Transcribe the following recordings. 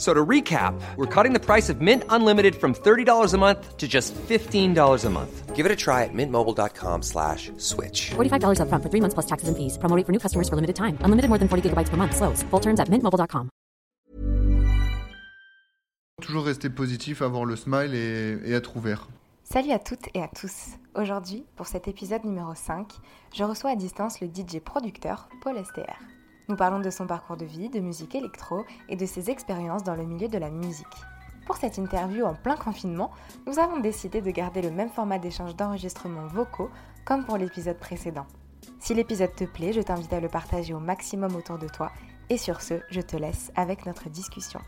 So to recap, we're cutting the price of Mint Unlimited from $30 a month to just $15 a month. Give it a try at mintmobile.com slash switch. $45 upfront for three months plus taxes and fees. Promo rate for new customers for limited time. Unlimited more than 40 gigabytes per month. Slows. Full terms at mintmobile.com. Toujours rester positif, avoir le smile et, et être ouvert. Salut à toutes et à tous. Aujourd'hui, pour cet épisode numéro 5, je reçois à distance le DJ producteur Paul STR. Nous parlons de son parcours de vie, de musique électro et de ses expériences dans le milieu de la musique. Pour cette interview en plein confinement, nous avons décidé de garder le même format d'échange d'enregistrements vocaux comme pour l'épisode précédent. Si l'épisode te plaît, je t'invite à le partager au maximum autour de toi. Et sur ce, je te laisse avec notre discussion.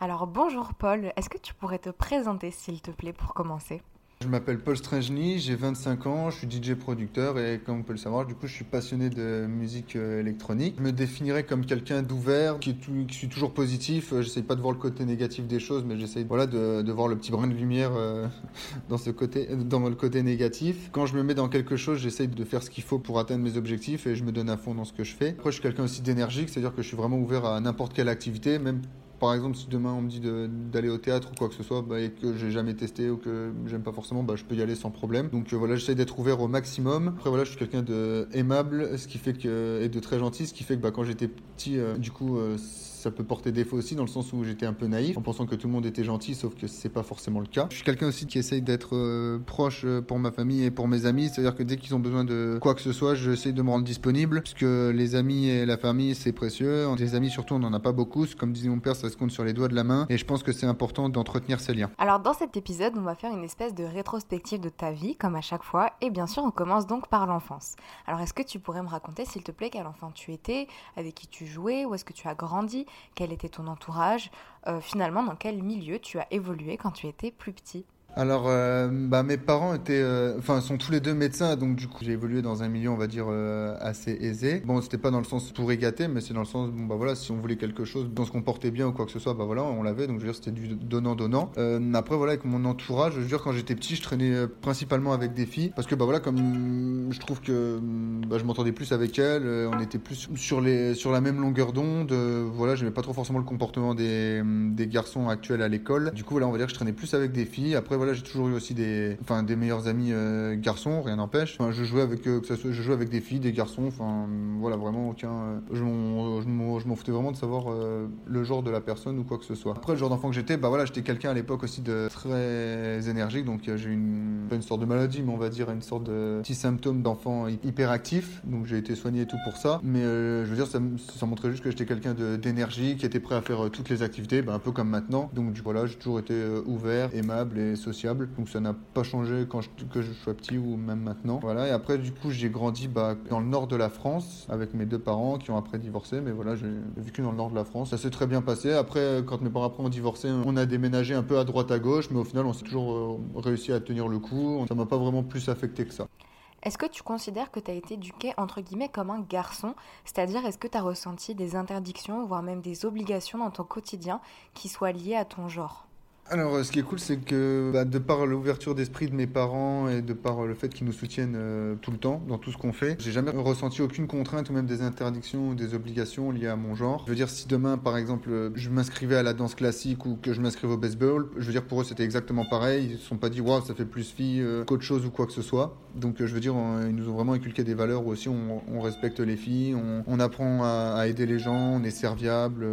Alors bonjour Paul, est-ce que tu pourrais te présenter s'il te plaît pour commencer? Je m'appelle Paul Strangely, j'ai 25 ans, je suis DJ producteur et comme on peut le savoir, du coup, je suis passionné de musique euh, électronique. Je me définirais comme quelqu'un d'ouvert, qui, suis toujours positif. Euh, J'essaye pas de voir le côté négatif des choses, mais j'essaye voilà, de, de voir le petit brin de lumière euh, dans, ce côté, dans le côté négatif. Quand je me mets dans quelque chose, j'essaye de faire ce qu'il faut pour atteindre mes objectifs et je me donne à fond dans ce que je fais. Après, je suis quelqu'un aussi d'énergique, c'est-à-dire que je suis vraiment ouvert à n'importe quelle activité, même par exemple, si demain on me dit d'aller au théâtre ou quoi que ce soit bah, et que j'ai jamais testé ou que j'aime pas forcément, bah, je peux y aller sans problème. Donc euh, voilà, j'essaie d'être ouvert au maximum. Après voilà, je suis quelqu'un de ce qui fait que et de très gentil, ce qui fait que bah, quand j'étais petit, euh, du coup, euh, ça peut porter défaut aussi dans le sens où j'étais un peu naïf en pensant que tout le monde était gentil, sauf que c'est pas forcément le cas. Je suis quelqu'un aussi qui essaye d'être euh, proche euh, pour ma famille et pour mes amis, c'est-à-dire que dès qu'ils ont besoin de quoi que ce soit, j'essaie de me rendre disponible, puisque les amis et la famille c'est précieux. Les amis surtout, on n'en a pas beaucoup. Comme disait mon père, ça se compte sur les doigts de la main, et je pense que c'est important d'entretenir ces liens. Alors dans cet épisode, on va faire une espèce de rétrospective de ta vie, comme à chaque fois, et bien sûr on commence donc par l'enfance. Alors est-ce que tu pourrais me raconter, s'il te plaît, quel enfant tu étais, avec qui tu jouais, où est-ce que tu as grandi, quel était ton entourage, euh, finalement dans quel milieu tu as évolué quand tu étais plus petit? Alors, euh, bah, mes parents étaient, euh, enfin, sont tous les deux médecins, donc du coup, j'ai évolué dans un milieu, on va dire, euh, assez aisé. Bon, c'était pas dans le sens pour égater, mais c'est dans le sens, bon, bah voilà, si on voulait quelque chose, on se comportait bien ou quoi que ce soit, bah voilà, on l'avait, donc je veux dire, c'était du donnant-donnant. Euh, après, voilà, avec mon entourage, je veux dire, quand j'étais petit, je traînais euh, principalement avec des filles, parce que, bah voilà, comme mm, je trouve que mm, bah, je m'entendais plus avec elles, on était plus sur, les, sur la même longueur d'onde, voilà, j'aimais pas trop forcément le comportement des, mm, des garçons actuels à l'école. Du coup, voilà, on va dire que je traînais plus avec des filles. Après, j'ai toujours eu aussi des, enfin, des meilleurs amis euh, garçons, rien n'empêche. Je jouais avec, euh, que ça soit, je jouais avec des filles, des garçons, enfin, voilà, vraiment aucun. euh, je m'en, foutais vraiment de savoir euh, le genre de la personne ou quoi que ce soit. Après, le genre d'enfant que j'étais, bah voilà, j'étais quelqu'un à l'époque aussi de très énergique, donc j'ai une, une sorte de maladie, mais on va dire une sorte de petit symptôme d'enfant hy- hyperactif. Donc j'ai été soigné et tout pour ça. Mais je veux dire, ça, montrait juste que j'étais quelqu'un d'énergie, qui était prêt à faire toutes les activités, bah, un peu comme maintenant. Donc voilà, j'ai toujours été ouvert, aimable et Donc ça n'a pas changé quand je, que je sois petit ou même maintenant. Voilà. Et après, du coup, j'ai grandi bah, dans le nord de la France avec mes deux parents qui ont après divorcé. Mais voilà, j'ai vécu dans le nord de la France. Ça s'est très bien passé. Après, quand mes parents après ont divorcé, on a déménagé un peu à droite à gauche, mais au final, on s'est toujours euh, réussi à tenir le coup. Ça m'a pas vraiment plus affecté que ça. Est-ce que tu considères que tu as été éduqué entre guillemets comme un garçon? C'est-à-dire est-ce que tu as ressenti des interdictions, voire même des obligations dans ton quotidien qui soient liées à ton genre? Alors, euh, ce qui est cool, c'est que bah, de par l'ouverture d'esprit de mes parents et de par euh, le fait qu'ils nous soutiennent euh, tout le temps dans tout ce qu'on fait, j'ai jamais ressenti aucune contrainte ou même des interdictions ou des obligations liées à mon genre. Je veux dire, si demain, par exemple, je m'inscrivais à la danse classique ou que je m'inscrivais au baseball, je veux dire, pour eux, c'était exactement pareil. Ils se sont pas dit, waouh, ça fait plus fille euh, qu'autre chose ou quoi que ce soit. Donc, je veux dire, ils nous ont vraiment inculqué des valeurs où aussi on, respecte les filles, on, apprend à, aider les gens, on est serviable,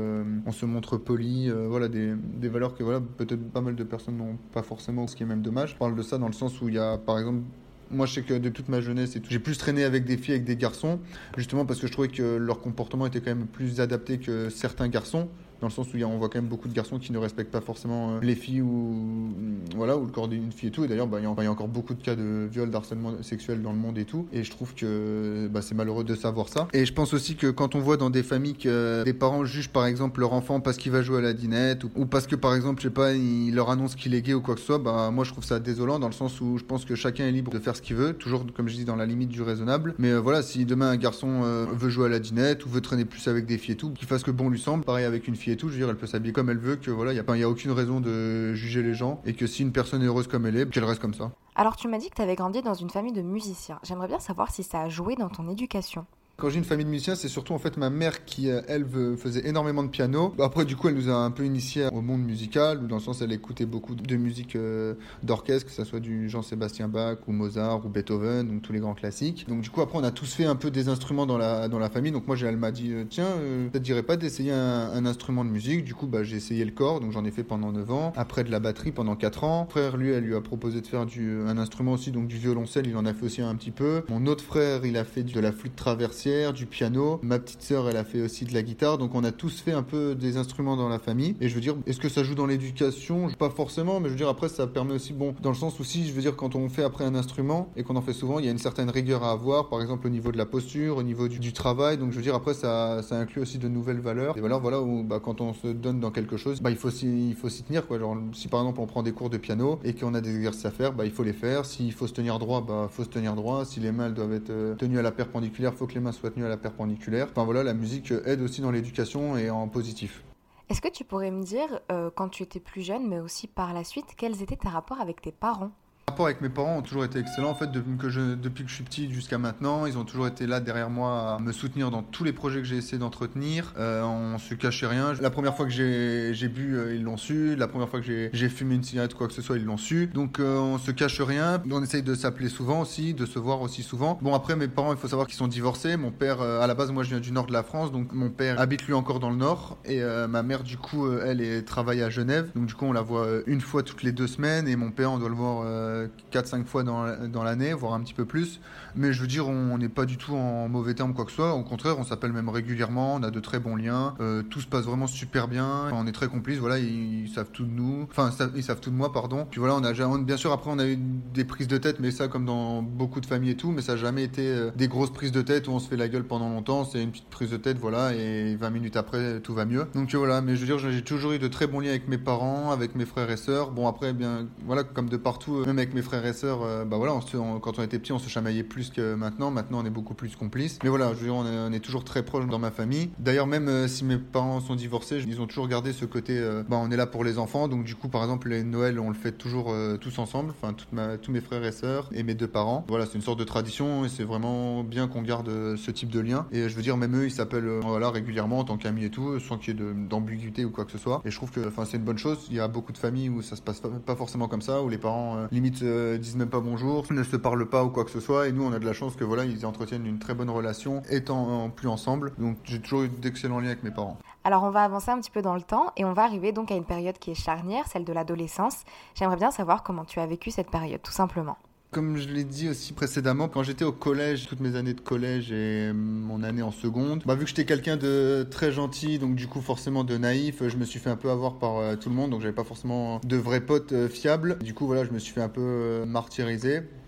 on se montre poli, voilà, des, des valeurs que voilà, peut-être pas mal de personnes n'ont pas forcément, ce qui est même dommage. Je parle de ça dans le sens où il y a, par exemple, Moi, je sais que de toute ma jeunesse, j'ai plus traîné avec des filles, avec des garçons, justement parce que je trouvais que leur comportement était quand même plus adapté que certains garçons dans le sens où on voit quand même beaucoup de garçons qui ne respectent pas forcément euh, les filles ou, voilà, ou le corps d'une fille et tout. Et d'ailleurs, bah, il y, a encore beaucoup de cas de viol, d'harcèlement sexuel dans le monde et tout. Et je trouve que bah, c'est malheureux de savoir ça. Et je pense aussi que quand on voit dans des familles que des parents jugent par exemple leur enfant parce qu'il va jouer à la dinette ou, parce que par exemple, je sais pas, il leur annonce qu'il est gay ou quoi que ce soit, bah, moi je trouve ça désolant dans le sens où je pense que chacun est libre de faire ce qu'il veut, toujours comme je dis dans la limite du raisonnable. Mais euh, voilà, si demain un garçon euh, veut jouer à la dinette ou veut traîner plus avec des filles et tout, qu'il fasse que bon lui semble, pareil avec une fille et tout, je veux dire, elle peut s'habiller comme elle veut, que voilà, il n'y a, a aucune raison de juger les gens et que si une personne est heureuse comme elle est, qu'elle reste comme ça. Alors tu m'as dit que tu avais grandi dans une famille de musiciens. J'aimerais bien savoir si ça a joué dans ton éducation. Quand j'ai une famille de musiciens, c'est surtout en fait ma mère qui, euh, elle, faisait énormément de piano. Après, du coup, elle nous a un peu initiés au monde musical, dans le sens elle écoutait beaucoup de musique euh, d'orchestre, que ce soit du Jean-Sébastien Bach ou Mozart ou Beethoven, donc tous les grands classiques. Donc du coup, après, on a tous fait un peu des instruments dans la, dans la famille. Donc moi, elle m'a dit, euh, tiens, ça te dirait pas d'essayer un, instrument de musique Du coup, bah, j'ai essayé le corps, donc j'en ai fait pendant 9 ans. Après, de la batterie pendant 4 ans. Mon frère, lui, elle lui a proposé de faire du, un instrument aussi, donc du violoncelle, il en a fait aussi un petit peu. Mon autre frère, il a fait de la flûte traversière, du piano. Ma petite sœur, elle a fait aussi de la guitare. Donc on a tous fait un peu des instruments dans la famille. Et je veux dire, est-ce que ça joue dans l'éducation? Pas forcément, mais je veux dire, après, ça permet aussi, bon, dans le sens où si, je veux dire, quand on fait après un instrument et qu'on en fait souvent, il y a une certaine rigueur à avoir, par exemple au niveau de la posture, au niveau du, travail. Donc je veux dire, après, ça, ça inclut aussi de nouvelles valeurs. Et valeurs, voilà, où bah, quand on se donne dans quelque chose, bah, il faut s'y tenir. Quoi. Si par exemple on prend des cours de piano et qu'on a des exercices à faire, bah, il faut les faire. S'il faut se tenir droit, bah, faut se tenir droit. Si les mains doivent être euh, tenues à la perpendiculaire, faut que les mains soient tenues à la perpendiculaire. Enfin voilà, la musique aide aussi dans l'éducation et en positif. Est-ce que tu pourrais me dire, euh, quand tu étais plus jeune, mais aussi par la suite, quels étaient tes rapports avec tes parents? Rapport avec mes parents ont toujours été excellents. En fait, depuis que je, suis petit jusqu'à maintenant, ils ont toujours été là derrière moi à me soutenir dans tous les projets que j'ai essayé d'entretenir. Euh, on se cachait rien. La première fois que j'ai bu, euh, ils l'ont su. La première fois que j'ai fumé une cigarette, quoi que ce soit, ils l'ont su. Donc euh, on se cache rien. On essaye de s'appeler souvent aussi, de se voir aussi souvent. Bon après, mes parents, il faut savoir qu'ils sont divorcés. Mon père, euh, à la base, moi je viens du nord de la France, donc mon père habite lui encore dans le nord. Et euh, ma mère, du coup, elle est, travaille à Genève. Donc du coup, on la voit une fois toutes les deux semaines. Et mon père, on doit le voir 4-5 fois dans, l'année, voire un petit peu plus. Mais je veux dire, on n'est pas du tout en mauvais termes, quoi que ce soit. Au contraire, on s'appelle même régulièrement, on a de très bons liens. Euh, tout se passe vraiment super bien. on est très complices, voilà, ils, savent tout de nous. Enfin, ils savent tout de moi, pardon. Puis voilà, on a bien sûr, après, on a eu des prises de tête, mais ça, comme dans beaucoup de familles et tout, mais ça n'a jamais été euh, des grosses prises de tête où on se fait la gueule pendant longtemps. C'est une petite prise de tête, voilà, et 20 minutes après, tout va mieux. Donc voilà, mais je veux dire, j'ai toujours eu de très bons liens avec mes parents, avec mes frères et sœurs. Bon, après, bien, voilà, comme de partout, même avec mes frères et sœurs, euh, bah voilà, quand on était petit, on se chamaillait plus que maintenant. Maintenant, on est beaucoup plus complices. Mais voilà, je on, est, toujours très proche dans ma famille. D'ailleurs, même euh, si mes parents sont divorcés, ils ont toujours gardé ce côté, euh, bah, on est là pour les enfants. Donc du coup, par exemple, les Noël, on le fait toujours tous ensemble. Enfin, tous mes frères et sœurs et mes deux parents. Voilà, c'est une sorte de tradition et c'est vraiment bien qu'on garde ce type de lien. Et je veux dire, même eux, ils s'appellent voilà régulièrement en tant qu'amis et tout, sans qu'il y ait d'ambiguïté ou quoi que ce soit. Et je trouve que, enfin, c'est une bonne chose. Il y a beaucoup de familles où ça se passe pas, forcément comme ça, où les parents limite disent même pas bonjour, ne se parlent pas ou quoi que ce soit. Et nous, on a de la chance que voilà, ils entretiennent une très bonne relation, étant plus ensemble. Donc j'ai toujours eu d'excellents liens avec mes parents. Alors on va avancer un petit peu dans le temps et on va arriver donc à une période qui est charnière, celle de l'adolescence. J'aimerais bien savoir comment tu as vécu cette période, tout simplement. Comme je l'ai dit aussi précédemment, quand j'étais au collège, toutes mes années de collège et mon année en seconde, bah, vu que j'étais quelqu'un de très gentil, donc du coup forcément de naïf, je me suis fait un peu avoir par euh, tout le monde, donc j'avais pas forcément de vrais potes euh, fiables. Du coup voilà, je me suis fait un peu euh,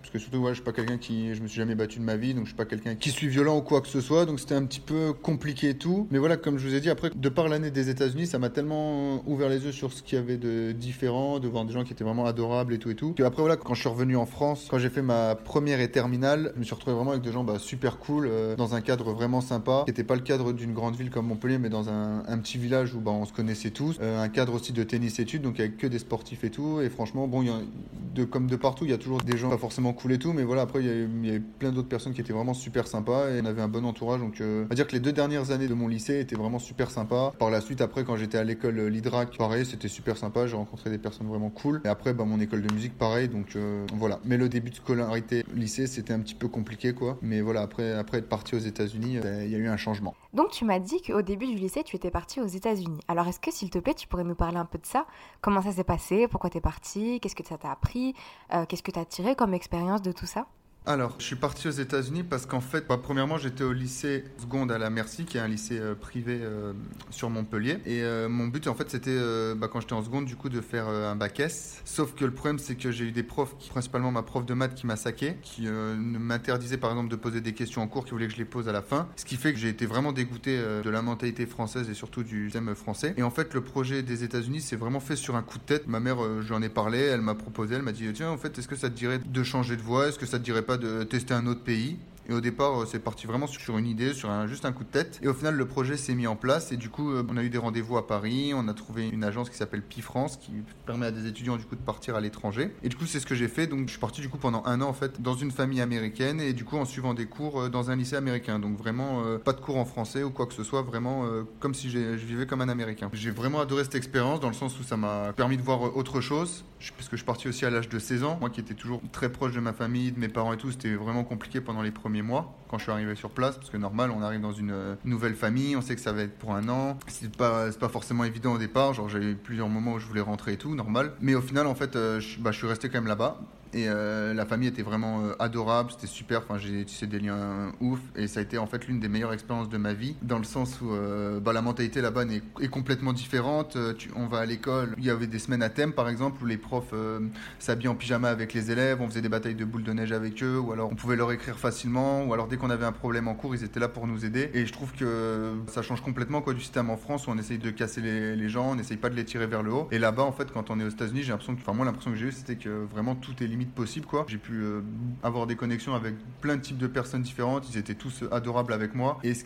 martyriser que surtout, ouais, je suis pas quelqu'un qui, je me suis jamais battu de ma vie, donc je suis pas quelqu'un qui suis violent ou quoi que ce soit, donc c'était un petit peu compliqué et tout. Mais voilà, comme je vous ai dit, après, de par l'année des États-Unis, ça m'a tellement ouvert les yeux sur ce qu'il y avait de différent, de voir des gens qui étaient vraiment adorables et tout et tout. Après, voilà, quand je suis revenu en France, quand j'ai fait ma première et terminale, je me suis retrouvé vraiment avec des gens bah, super cool, euh, dans un cadre vraiment sympa, qui n'était pas le cadre d'une grande ville comme Montpellier, mais dans un, petit village où bah, on se connaissait tous. Euh, un cadre aussi de tennis études, donc avec que des sportifs et tout. Et franchement, bon, comme de partout, il y a toujours des gens pas forcément cool et tout, mais voilà, après, il y, avait plein d'autres personnes qui étaient vraiment super sympas et on avait un bon entourage. Donc, euh, on va dire que les deux dernières années de mon lycée étaient vraiment super sympas. Par la suite, après, quand j'étais à l'école euh, l'Hydrac, pareil, c'était super sympa. J'ai rencontré des personnes vraiment cool. Et après, bah, mon école de musique, pareil. Donc, euh, voilà. Mais le début de scolarité lycée, c'était un petit peu compliqué, quoi. Mais voilà, après, après être parti aux États-Unis, il y a eu un changement. Donc, tu m'as dit qu'au début du lycée, tu étais parti aux États-Unis. Alors, est-ce que, s'il te plaît, tu pourrais nous parler un peu de ça? Comment ça s'est passé? Pourquoi tu es parti? Qu'est-ce que ça t'a appris? Qu'est-ce que tu as tiré comme expérience? De tout ça Alors, je suis parti aux États-Unis parce qu'en fait, bah, premièrement, j'étais au lycée seconde à la Merci, qui est un lycée euh, privé euh, sur Montpellier. Et euh, mon but, en fait, c'était, bah, quand j'étais en seconde, du coup, de faire un bac S. Sauf que le problème, c'est que j'ai eu des profs, qui, principalement ma prof de maths, qui m'a saqué, qui m'interdisait, par exemple, de poser des questions en cours, qui voulait que je les pose à la fin. Ce qui fait que j'ai été vraiment dégoûté de la mentalité française et surtout du thème français. Et en fait, le projet des États-Unis, c'est vraiment fait sur un coup de tête. Ma mère, euh, je lui en ai parlé, elle m'a proposé, elle m'a dit, tiens, en fait, est-ce que ça te dirait de changer de voie? Est-ce que ça te dirait pas de tester un autre pays et au départ, euh, c'est parti vraiment sur une idée, sur un, juste un coup de tête. Et au final, le projet s'est mis en place. Et du coup, euh, on a eu des rendez-vous à Paris. On a trouvé une agence qui s'appelle Pi France, qui permet à des étudiants du coup de partir à l'étranger. Et du coup, c'est ce que j'ai fait. Donc, je suis parti du coup pendant un an en fait dans une famille américaine et du coup en suivant des cours euh, dans un lycée américain. Donc vraiment pas de cours en français ou quoi que ce soit. Vraiment comme si je vivais comme un américain. J'ai vraiment adoré cette expérience dans le sens où ça m'a permis de voir autre chose. Parce que je suis parti aussi à l'âge de 16 ans. Moi qui étais toujours très proche de ma famille, de mes parents et tout, c'était vraiment compliqué pendant les premiers mois quand je suis arrivé sur place. Parce que normal, on arrive dans une euh, nouvelle famille, on sait que ça va être pour un an. C'est pas, pas forcément évident au départ. Genre, j'ai eu plusieurs moments où je voulais rentrer et tout, normal. Mais au final, en fait, euh, bah, je suis resté quand même là-bas. Et euh, la famille était vraiment euh, adorable, c'était super. Enfin, j'ai tissé des liens ouf. Et ça a été en fait l'une des meilleures expériences de ma vie, dans le sens où euh, bah, la mentalité là-bas est, complètement différente. On va à l'école, il y avait des semaines à thème par exemple, où les profs s'habillaient en pyjama avec les élèves, on faisait des batailles de boules de neige avec eux, ou alors on pouvait leur écrire facilement, ou alors dès qu'on avait un problème en cours, ils étaient là pour nous aider. Et je trouve que ça change complètement quoi, du système en France où on essaye de casser les, gens, on n'essaye pas de les tirer vers le haut. Et là-bas, en fait, quand on est aux États-Unis, j'ai l'impression que, enfin, moi, l'impression que j'ai eu, c'était que vraiment tout est possible, quoi. J'ai pu euh, avoir des connexions avec plein de types de personnes différentes, ils étaient tous adorables avec moi. Et ce,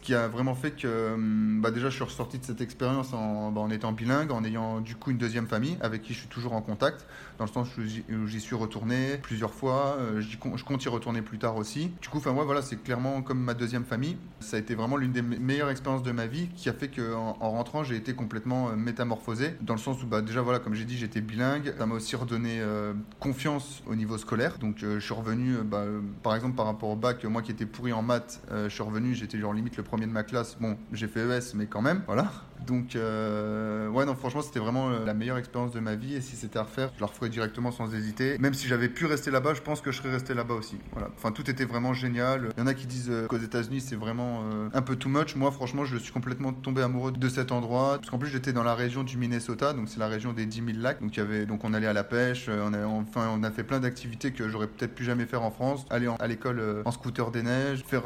qui a vraiment fait que, hum, bah, déjà, je suis ressorti de cette expérience en, bah, en étant bilingue, en ayant du coup une deuxième famille avec qui je suis toujours en contact, dans le sens où j'y suis retourné plusieurs fois, euh, je compte y retourner plus tard aussi. Du coup, enfin, moi, voilà, c'est clairement comme ma deuxième famille. Ça a été vraiment l'une des me- meilleures expériences de ma vie qui a fait qu'en en rentrant, j'ai été complètement euh, métamorphosé, dans le sens où, bah, déjà, voilà, comme j'ai dit, j'étais bilingue. Ça m'a aussi redonné euh, confiance au niveau scolaire. Donc, je suis revenu, bah, par exemple, par rapport au bac, moi qui étais pourri en maths, je suis revenu, j'étais genre limite le premier de ma classe. Bon, j'ai fait ES, mais quand même, voilà. Donc, euh, ouais, non, franchement, c'était vraiment euh, la meilleure expérience de ma vie. Et si c'était à refaire, je la referais directement sans hésiter. Même si j'avais pu rester là-bas, je pense que je serais resté là-bas aussi. Voilà. Enfin, tout était vraiment génial. Il y en a qui disent euh, qu'aux États-Unis, c'est vraiment euh, un peu too much. Moi, franchement, je suis complètement tombé amoureux de cet endroit. Parce qu'en plus, j'étais dans la région du Minnesota, donc c'est la région des 10 000 lacs. Donc, y avait, donc on allait à la pêche. On a, enfin, on a fait plein d'activités que j'aurais peut-être pu jamais faire en France. Aller à l'école en scooter des neiges, faire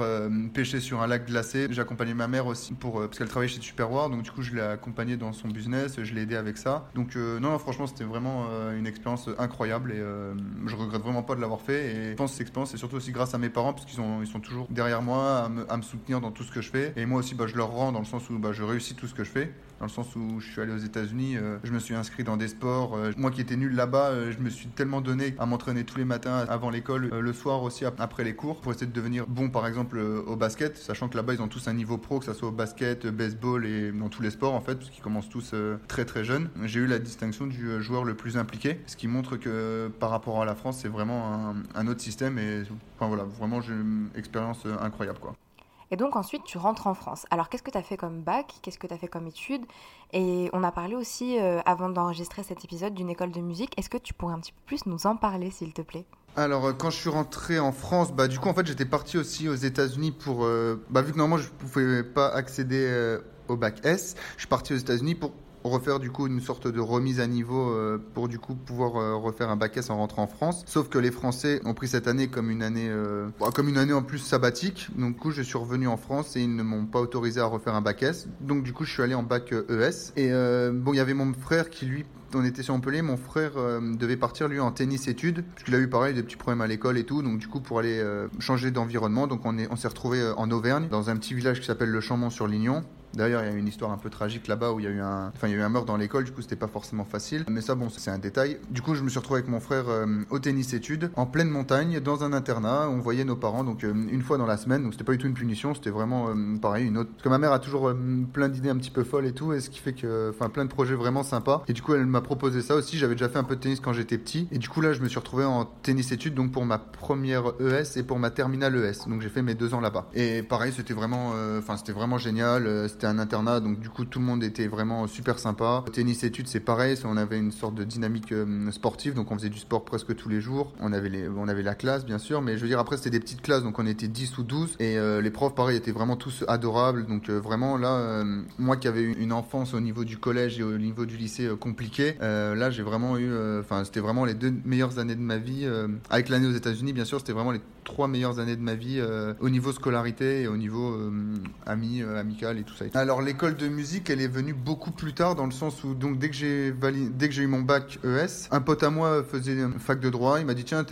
pêcher sur un lac glacé. J'ai accompagné ma mère aussi pour, parce qu'elle travaillait chez Superwar. Donc, du coup, je l'ai accompagnée dans son business. Je l'ai aidé avec ça. Donc, euh, non, franchement, c'était vraiment euh, une expérience incroyable et euh, je regrette vraiment pas de l'avoir fait. Et je pense que cette expérience, c'est surtout aussi grâce à mes parents parce qu'ils ils sont toujours derrière moi à me, à me soutenir dans tout ce que je fais. Et moi aussi, bah, je leur rends dans le sens où bah, je réussis tout ce que je fais. Dans le sens où je suis allé aux États-Unis, euh, je me suis inscrit dans des sports. moi qui étais nul là-bas, je me suis tellement donné à m'entraîner tous les matins avant l'école, le soir aussi ap- après les cours, pour essayer de devenir bon, par exemple, au basket, sachant que là-bas ils ont tous un niveau pro, que ce soit au basket, baseball et dans tous les sports en fait, parce qu'ils commencent tous euh, très très jeunes. J'ai eu la distinction du euh, joueur le plus impliqué, ce qui montre que par rapport à la France, c'est vraiment un, un autre système et enfin voilà, vraiment j'ai une expérience euh, incroyable quoi. Et donc ensuite, tu rentres en France. Alors qu'est-ce que tu as fait comme bac? Qu'est-ce que tu as fait comme études? Et on a parlé aussi, euh, avant d'enregistrer cet épisode, d'une école de musique. Est-ce que tu pourrais un petit peu plus nous en parler, s'il te plaît? Alors, euh, quand je suis rentré en France, bah, du coup, en fait, j'étais parti aussi aux États-Unis pour. euh, bah, vu que normalement, je pouvais pas accéder euh, au bac S, je suis parti aux États-Unis pour refaire du coup une sorte de remise à niveau euh, pour du coup pouvoir euh, refaire un bac S en rentrant en France. Sauf que les Français ont pris cette année comme une année euh, bah, comme une année en plus sabbatique. Donc du coup je suis revenu en France et ils ne m'ont pas autorisé à refaire un bac S. Donc du coup je suis allé en bac ES. Et euh, bon il y avait mon frère qui lui on était sur Montpellier, mon frère devait partir lui en tennis études, puisqu'il a eu pareil des petits problèmes à l'école et tout, donc du coup pour aller changer d'environnement, donc on est, on s'est retrouvé en Auvergne, dans un petit village qui s'appelle Le Champmont-sur-Lignon. D'ailleurs, il y a une histoire un peu tragique là-bas où il y a eu un, enfin il y a eu un meurtre dans l'école, du coup c'était pas forcément facile, mais ça bon c'est un détail. Du coup je me suis retrouvé avec mon frère euh, au tennis études, en pleine montagne, dans un internat, on voyait nos parents donc euh, une fois dans la semaine, donc c'était pas du tout une punition, c'était vraiment euh, pareil une autre. Parce que ma mère a toujours plein d'idées un petit peu folles et tout, et ce qui fait que, enfin plein de projets vraiment sympas. Et du coup elle m'a proposé ça aussi. J'avais déjà fait un peu de tennis quand j'étais petit, et du coup là je me suis retrouvé en tennis études donc pour ma première ES et pour ma terminale ES. Donc j'ai fait mes deux ans là-bas. Et pareil c'était vraiment, enfin c'était vraiment génial. Euh, un internat, donc du coup tout le monde était vraiment super sympa. Tennis études, c'est pareil, on avait une sorte de dynamique sportive, donc on faisait du sport presque tous les jours. On avait, on avait la classe, bien sûr, mais je veux dire, après c'était des petites classes, donc on était 10 ou 12, et les profs, pareil, étaient vraiment tous adorables. Donc vraiment là, moi qui avais une enfance au niveau du collège et au niveau du lycée compliqué, là j'ai vraiment eu, enfin c'était vraiment les deux meilleures années de ma vie. avec l'année aux États-Unis, bien sûr, c'était vraiment les trois meilleures années de ma vie euh, au niveau scolarité et au niveau euh, ami, euh, amical et tout ça. Alors l'école de musique, elle est venue beaucoup plus tard dans le sens où donc dès que j'ai dès que j'ai eu mon bac ES, un pote à moi faisait une fac de droit, il m'a dit tiens,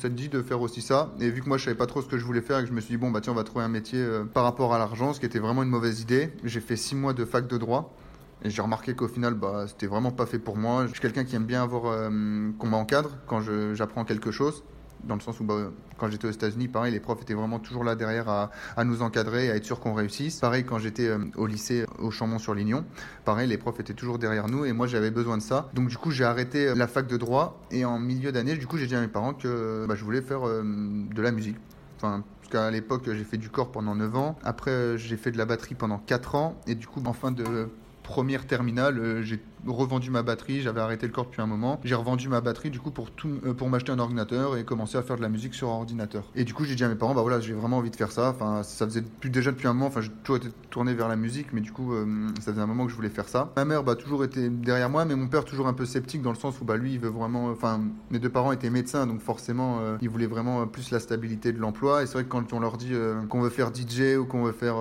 ça te dit de faire aussi ça? Et vu que moi je savais pas trop ce que je voulais faire et que je me suis dit bon bah tiens on va trouver un métier par rapport à l'argent, ce qui était vraiment une mauvaise idée. J'ai fait six mois de fac de droit. Et j'ai remarqué qu'au final, bah, c'était vraiment pas fait pour moi. Je suis quelqu'un qui aime bien avoir qu'on m'encadre quand j'apprends quelque chose dans le sens où bah, quand j'étais aux États-Unis, pareil, les profs étaient vraiment toujours là derrière à, nous encadrer, à être sûr qu'on réussisse. Pareil, quand j'étais euh, au lycée au Chambon-sur-Lignon, pareil, les profs étaient toujours derrière nous et moi j'avais besoin de ça. Donc du coup, j'ai arrêté euh, la fac de droit et en milieu d'année, du coup, j'ai dit à mes parents que bah, je voulais faire euh, de la musique. Enfin, parce qu'à l'époque, j'ai fait du corps pendant 9 ans. Après, j'ai fait de la batterie pendant 4 ans. Et du coup, en fin de première terminale, j'ai revendu ma batterie, j'avais arrêté le corps depuis un moment. J'ai revendu ma batterie du coup pour tout, euh, pour m'acheter un ordinateur et commencer à faire de la musique sur ordinateur. Et du coup, j'ai dit à mes parents, bah voilà, j'ai vraiment envie de faire ça. Enfin, ça faisait déjà depuis un moment. Enfin, j'ai toujours été tourné vers la musique, mais du coup, euh, ça faisait un moment que je voulais faire ça. Ma mère, bah toujours été derrière moi, mais mon père toujours un peu sceptique dans le sens où bah lui, il veut vraiment. Enfin, mes deux parents étaient médecins, donc forcément, euh, ils voulaient vraiment plus la stabilité de l'emploi. Et c'est vrai que quand on leur dit qu'on veut faire DJ ou qu'on veut faire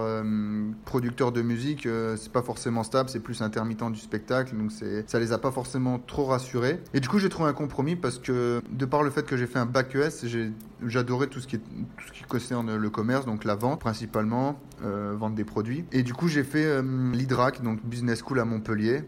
producteur de musique, c'est pas forcément stable, c'est plus intermittent du spectacle. Donc c'est, ça les a pas forcément trop rassuré. Et du coup, j'ai trouvé un compromis parce que, de par le fait que j'ai fait un bac ES, j'adorais tout ce qui concerne le commerce, donc la vente principalement, euh, vendre des produits. Et du coup, j'ai fait euh, l'IDRAC, donc Business School à Montpellier.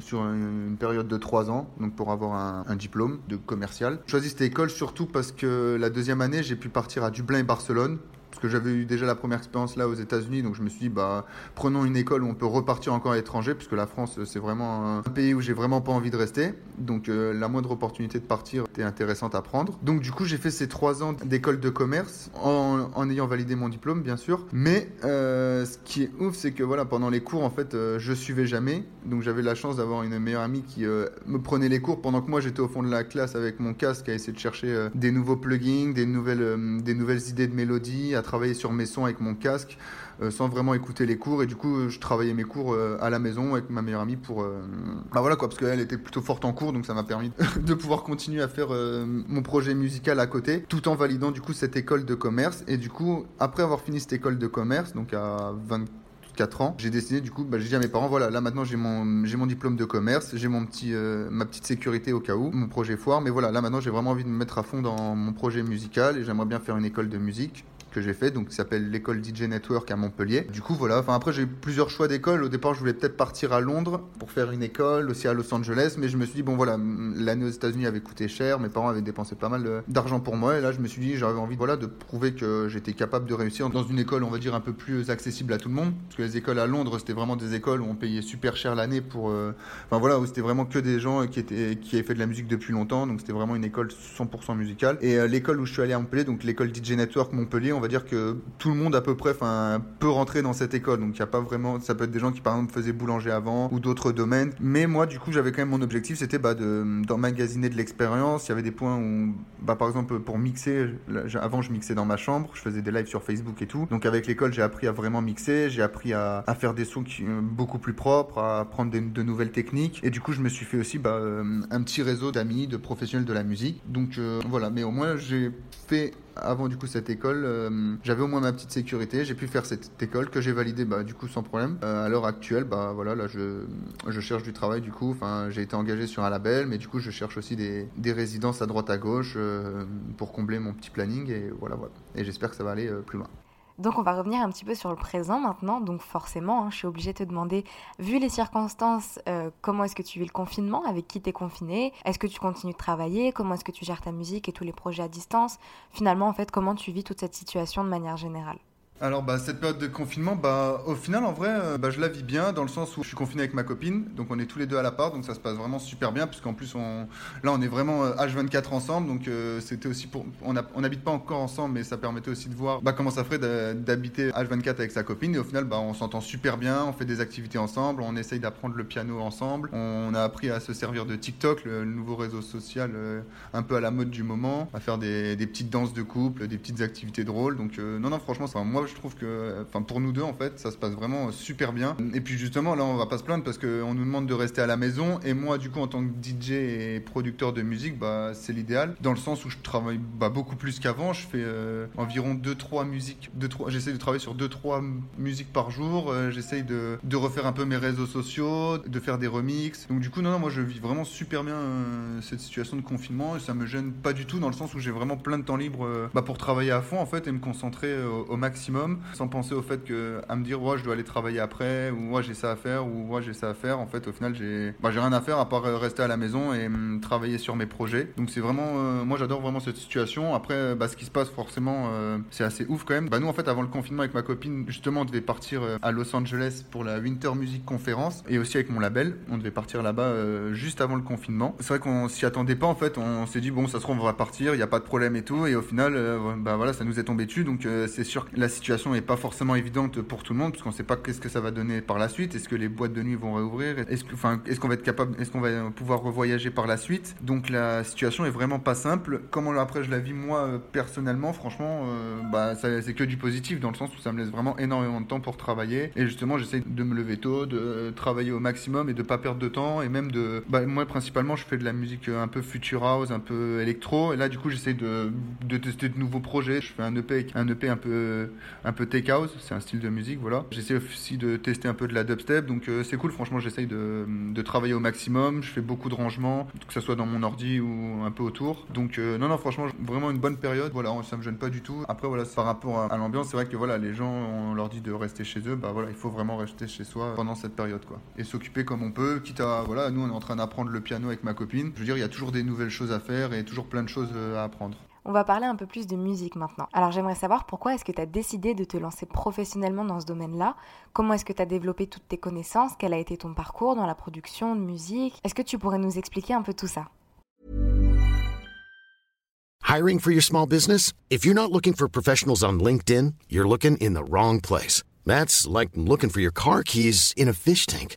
Sur une période de trois ans, donc pour avoir un, un diplôme de commercial. J'ai choisi cette école surtout parce que la deuxième année, j'ai pu partir à Dublin et Barcelone que j'avais eu déjà la première expérience là aux États-Unis, donc je me suis dit, bah, prenons une école où on peut repartir encore à l'étranger, puisque la France, c'est vraiment un pays où j'ai vraiment pas envie de rester. Donc euh, la moindre opportunité de partir était intéressante à prendre. Donc du coup, j'ai fait ces trois ans d'école de commerce en, ayant validé mon diplôme, bien sûr. Mais euh, ce qui est ouf, c'est que voilà, pendant les cours, en fait, euh, je suivais jamais. Donc j'avais la chance d'avoir une meilleure amie qui me prenait les cours pendant que moi j'étais au fond de la classe avec mon casque à essayer de chercher des nouveaux plugins, des nouvelles, des nouvelles idées de mélodie, travailler sur mes sons avec mon casque euh, sans vraiment écouter les cours. Et du coup je travaillais mes cours euh, à la maison avec ma meilleure amie pour euh, bah voilà quoi parce qu'elle était plutôt forte en cours donc ça m'a permis de pouvoir continuer à faire mon projet musical à côté tout en validant du coup cette école de commerce. Et du coup après avoir fini cette école de commerce donc à 24 ans, j'ai décidé du coup, bah, j'ai dit à mes parents, voilà, là maintenant j'ai mon, j'ai mon diplôme de commerce, j'ai mon petit, ma petite sécurité au cas où, mon projet foire, mais voilà, là maintenant j'ai vraiment envie de me mettre à fond dans mon projet musical et j'aimerais bien faire une école de musique que j'ai fait, donc qui s'appelle l'école DJ Network à Montpellier. Du coup, voilà. Enfin, après, j'ai eu plusieurs choix d'école. Au départ, je voulais peut-être partir à Londres pour faire une école, aussi à Los Angeles, mais je me suis dit, bon, voilà, l'année aux États-Unis avait coûté cher, mes parents avaient dépensé pas mal d'argent pour moi, et là, je me suis dit, j'avais envie, voilà, de prouver que j'étais capable de réussir dans une école, on va dire, un peu plus accessible à tout le monde, parce que les écoles à Londres, c'était vraiment des écoles où on payait super cher l'année pour, euh, enfin voilà, où c'était vraiment que des gens qui étaient, qui avaient fait de la musique depuis longtemps, donc c'était vraiment une école 100% musicale. Et euh, l'école où je suis allé à Montpellier, donc l'école DJ Network Montpellier, on va dire que tout le monde à peu près peut rentrer dans cette école. Donc il y a pas vraiment, ça peut être des gens qui par exemple faisaient boulanger avant ou d'autres domaines. Mais moi du coup j'avais quand même mon objectif, c'était bah, d'emmagasiner de, l'expérience. Il y avait des points où, bah, par exemple pour mixer, avant je mixais dans ma chambre, je faisais des lives sur Facebook et tout. Donc avec l'école j'ai appris à vraiment mixer, j'ai appris à, faire des sons qui, beaucoup plus propres, à apprendre de nouvelles techniques. Et du coup je me suis fait aussi bah, un petit réseau d'amis, de professionnels de la musique. Donc euh, voilà, mais au moins j'ai fait avant du coup cette école, euh, j'avais au moins ma petite sécurité. J'ai pu faire cette école que j'ai validée bah, du coup sans problème. Euh, à l'heure actuelle, bah voilà, là je, je cherche du travail du coup. Enfin, j'ai été engagé sur un label, mais du coup je cherche aussi des, des résidences à droite à gauche euh, pour combler mon petit planning et voilà voilà. Et j'espère que ça va aller plus loin. Donc on va revenir un petit peu sur le présent maintenant. Donc forcément, hein, je suis obligée de te demander, vu les circonstances, euh, comment est-ce que tu vis le confinement? Avec qui t'es confiné? Est-ce que tu continues de travailler? Comment est-ce que tu gères ta musique et tous les projets à distance? Finalement, en fait, comment tu vis toute cette situation de manière générale? Alors bah cette période de confinement, bah au final en vrai, euh, bah, je la vis bien dans le sens où je suis confiné avec ma copine, donc on est tous les deux à la part, donc ça se passe vraiment super bien puisqu'en plus on, là on est vraiment euh, H24 ensemble, donc euh, c'était aussi pour, on n'habite pas encore ensemble, mais ça permettait aussi de voir bah, comment ça ferait d'habiter H24 avec sa copine et au final bah on s'entend super bien, on fait des activités ensemble, on essaye d'apprendre le piano ensemble, on a appris à se servir de TikTok, le, nouveau réseau social euh, un peu à la mode du moment, à faire des, petites danses de couple, des petites activités drôles, donc euh, non non franchement ça, moi je trouve que, enfin pour nous deux en fait, ça se passe vraiment super bien. Et puis justement là on va pas se plaindre parce qu'on nous demande de rester à la maison et moi du coup en tant que DJ et producteur de musique, bah c'est l'idéal dans le sens où je travaille bah, beaucoup plus qu'avant. Je fais euh, environ 2-3 musiques, 2, 3, j'essaie de travailler sur 2-3 musiques par jour. Euh, j'essaye de, refaire un peu mes réseaux sociaux, de faire des remixes. Donc du coup non non moi je vis vraiment super bien euh, cette situation de confinement et ça me gêne pas du tout dans le sens où j'ai vraiment plein de temps libre euh, bah, pour travailler à fond en fait et me concentrer au, au sans penser au fait que à me dire ouais je dois aller travailler après ou ouais j'ai ça à faire ou ouais j'ai ça à faire. En fait au final j'ai bah, rien à faire à part rester à la maison et hum, travailler sur mes projets. Donc c'est vraiment euh, moi j'adore vraiment cette situation. Après euh, bah, ce qui se passe forcément euh, c'est assez ouf quand même. Bah nous en fait avant le confinement avec ma copine justement on devait partir à Los Angeles pour la Winter Music Conference et aussi avec mon label. On devait partir là-bas juste avant le confinement. C'est vrai qu'on s'y attendait pas en fait. On s'est dit bon ça se trouve on va partir il y a pas de problème et tout. Et au final bah voilà ça nous est tombé dessus. Donc c'est sûr que la situation est pas forcément évidente pour tout le monde parce qu'on sait pas qu'est-ce que ça va donner par la suite est-ce que les boîtes de nuit vont réouvrir est-ce qu'on va être capable est-ce qu'on va pouvoir revoyager par la suite. Donc la situation est vraiment pas simple. Comment après je la vis moi euh, personnellement franchement euh, bah c'est que du positif dans le sens où ça me laisse vraiment énormément de temps pour travailler. Et justement j'essaie de me lever tôt de euh, travailler au maximum et de pas perdre de temps et même de bah, moi principalement je fais de la musique un peu future house un peu électro. Et là du coup j'essaie de, de tester de nouveaux projets. Je fais un EP un EP un peu un peu tech house c'est un style de musique voilà. J'essaie aussi de tester un peu de la dubstep donc euh, c'est cool franchement j'essaie de, travailler au maximum. Je fais beaucoup de rangements que ce soit dans mon ordi ou un peu autour. Donc euh, non non franchement vraiment une bonne période. Voilà ça me gêne pas du tout. Après voilà par rapport à, à l'ambiance c'est vrai que voilà les gens on leur dit de rester chez eux. Bah voilà il faut vraiment rester chez soi pendant cette période quoi. Et s'occuper comme on peut quitte à voilà nous on est en train d'apprendre le piano avec ma copine. Je veux dire il y a toujours des nouvelles choses à faire et toujours plein de choses euh, à apprendre On va parler un peu plus de musique maintenant. Alors j'aimerais savoir pourquoi est-ce que tu as décidé de te lancer professionnellement dans ce domaine-là? Comment est-ce que tu as développé toutes tes connaissances? Quel a été ton parcours dans la production de musique? Est-ce que tu pourrais nous expliquer un peu tout ça? Hiring for your small business? If you're not looking for professionals on LinkedIn, you're looking in the wrong place. That's like looking for your car keys in a fish tank.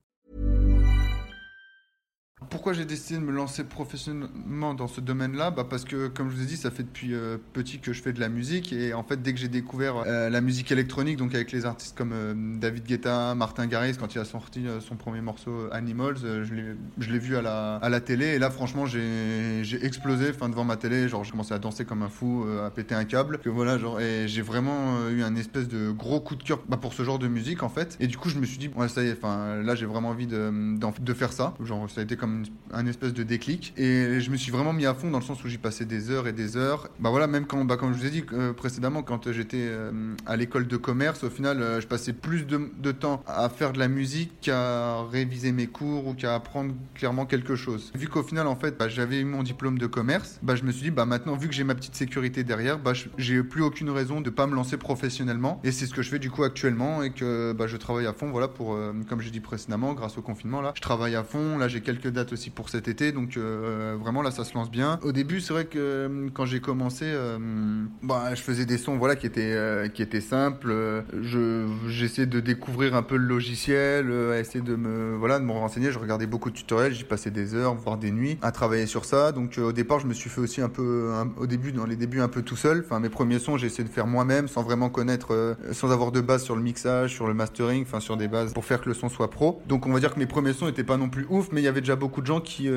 Pourquoi j'ai décidé de me lancer professionnellement dans ce domaine-là bah Parce que, comme je vous ai dit, ça fait depuis euh, petit que je fais de la musique. Et en fait, dès que j'ai découvert euh, la musique électronique, donc avec les artistes comme euh, David Guetta, Martin Garrix, quand il a sorti son premier morceau Animals, je l'ai vu à la, télé. Et là, franchement, j'ai explosé enfin, devant ma télé. Genre, j'ai commencé à danser comme un fou, à péter un câble. Que voilà, genre, et j'ai vraiment eu un espèce de gros coup de cœur bah, pour ce genre de musique, en fait. Et du coup, je me suis dit, ouais, ça y est, là, j'ai vraiment envie de, de faire ça. Genre, ça a été comme un espèce de déclic. Et je me suis vraiment mis à fond dans le sens où j'y passais des heures et des heures. Bah voilà, même quand, bah, comme je vous ai dit euh, précédemment, quand j'étais euh, à l'école de commerce, au final, euh, je passais plus de, temps à faire de la musique qu'à réviser mes cours ou qu'à apprendre clairement quelque chose. Vu qu'au final, en fait, bah, j'avais eu mon diplôme de commerce, bah, je me suis dit, bah maintenant, vu que j'ai ma petite sécurité derrière, bah, j'ai plus aucune raison de pas me lancer professionnellement. Et c'est ce que je fais du coup actuellement et que bah, je travaille à fond, voilà, pour, comme j'ai dit précédemment, grâce au confinement, là, je travaille à fond. Là, j'ai quelques dates aussi pour cet été, donc vraiment là, ça se lance bien. Au début, c'est vrai que euh, quand j'ai commencé, euh, bah, je faisais des sons voilà, qui, étaient, euh, qui étaient simples. Je, j'essayais de découvrir un peu le logiciel, essayer de me, voilà, de renseigner. Je regardais beaucoup de tutoriels, j'y passais des heures, voire des nuits à travailler sur ça. Donc au départ, je me suis fait aussi un peu, au début, dans les débuts, un peu tout seul. Enfin, mes premiers sons, j'ai essayé de faire moi-même sans vraiment connaître, sans avoir de base sur le mixage, sur le mastering, enfin sur des bases pour faire que le son soit pro. Donc on va dire que mes premiers sons n'étaient pas non plus ouf, mais il y avait déjà beaucoup de gens qui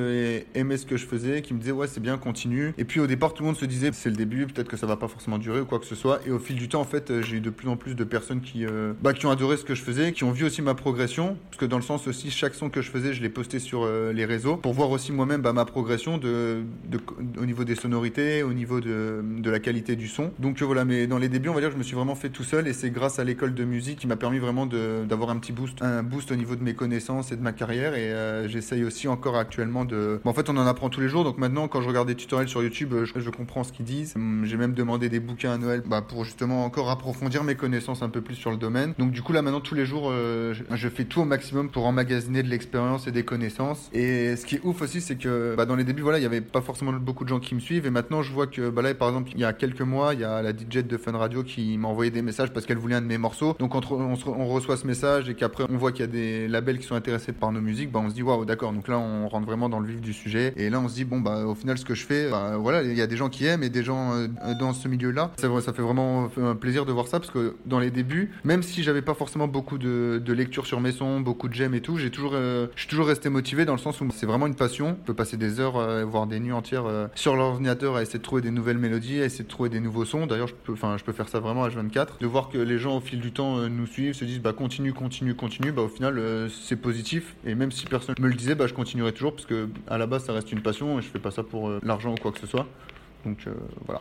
aimaient ce que je faisais, qui me disaient ouais c'est bien, continue. Et puis au départ, tout le monde se disait c'est le début, peut-être que ça va pas forcément durer ou quoi que ce soit. Et au fil du temps, en fait, j'ai eu de plus en plus de personnes qui, euh, bah, qui ont adoré ce que je faisais, qui ont vu aussi ma progression, parce que dans le sens aussi, chaque son que je faisais, je l'ai posté sur euh, les réseaux pour voir aussi moi-même bah, ma progression de, au niveau des sonorités, au niveau de, de la qualité du son. Donc euh, voilà, mais dans les débuts, on va dire que je me suis vraiment fait tout seul et c'est grâce à l'école de musique qui m'a permis vraiment d'avoir un petit boost, un boost au niveau de mes connaissances et de ma carrière. Et j'essaye aussi encore actuellement de. en fait, on en apprend tous les jours, donc maintenant, quand je regarde des tutoriels sur YouTube, je, comprends ce qu'ils disent. Hum, j'ai même demandé des bouquins à Noël bah, pour justement encore approfondir mes connaissances un peu plus sur le domaine. Donc du coup là maintenant tous les jours, euh, je, fais tout au maximum pour emmagasiner de l'expérience et des connaissances. Et ce qui est ouf aussi, c'est que bah, dans les débuts, voilà, il y avait pas forcément beaucoup de gens qui me suivent. Et maintenant, je vois que bah, là, par exemple, il y a quelques mois, il y a la DJ de Fun Radio qui m'a envoyé des messages parce qu'elle voulait un de mes morceaux. Donc on, on, reçoit ce message et qu'après on voit qu'il y a des labels qui sont intéressés par nos musiques, bah, on se dit waouh, d'accord. Donc là, on rentre vraiment dans le vif du sujet. Et là, on se dit bon bah au final, ce que je fais, bah, voilà, il y a des gens qui aiment et des gens euh, dans ce milieu-là. Ça, ça fait vraiment un plaisir de voir ça parce que dans les débuts, même si j'avais pas forcément beaucoup de, de lecture sur mes sons, beaucoup de j'aime et tout, j'ai toujours, euh, je suis toujours resté motivé dans le sens où c'est vraiment une passion. Je peux passer des heures, euh, voire des nuits entières sur l'ordinateur à essayer de trouver des nouvelles mélodies, à essayer de trouver des nouveaux sons. D'ailleurs, je peux, je peux faire ça vraiment à 24 De voir que les gens au fil du temps nous suivent, se disent bah continue, continue, continue, bah au final c'est positif. Et même si personne me le disait, bah je continuerai toujours parce que à la base ça reste une passion et je fais pas ça pour l'argent ou quoi que ce soit. Donc euh, voilà.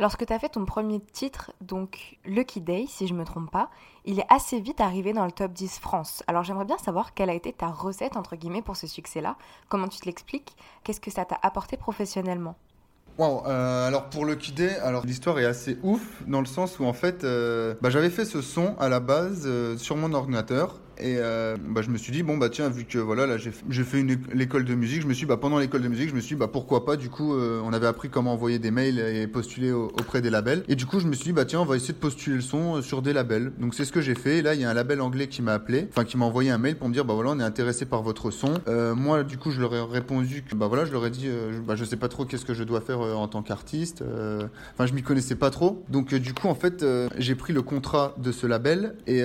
Lorsque tu as fait ton premier titre, donc Lucky Day, si je ne me trompe pas, il est assez vite arrivé dans le top 10 France. Alors j'aimerais bien savoir quelle a été ta recette, entre guillemets, pour ce succès-là. Comment tu te l'expliques? Qu'est-ce que ça t'a apporté professionnellement? Wow, euh, alors pour Lucky Day, alors l'histoire est assez ouf dans le sens où en fait, euh, bah, j'avais fait ce son à la base sur mon ordinateur et euh, bah, je me suis dit, bon, bah tiens, vu que voilà, là, j'ai fait l'école de musique, je me suis bah, pendant l'école de musique, je me suis bah, pourquoi pas, du coup, euh, on avait appris comment envoyer des mails et postuler auprès des labels. Et du coup, je me suis dit, bah, tiens, on va essayer de postuler le son euh, sur des labels. Donc, c'est ce que j'ai fait. Et là, il y a un label anglais qui m'a appelé, enfin, qui m'a envoyé un mail pour me dire, bah, voilà, on est intéressé par votre son. Euh, moi, du coup, je leur ai répondu que, bah, voilà, je leur ai dit, bah, je sais pas trop qu'est-ce que je dois faire en tant qu'artiste. Enfin, je m'y connaissais pas trop. Donc, du coup, en fait, j'ai pris le contrat de ce label. Et,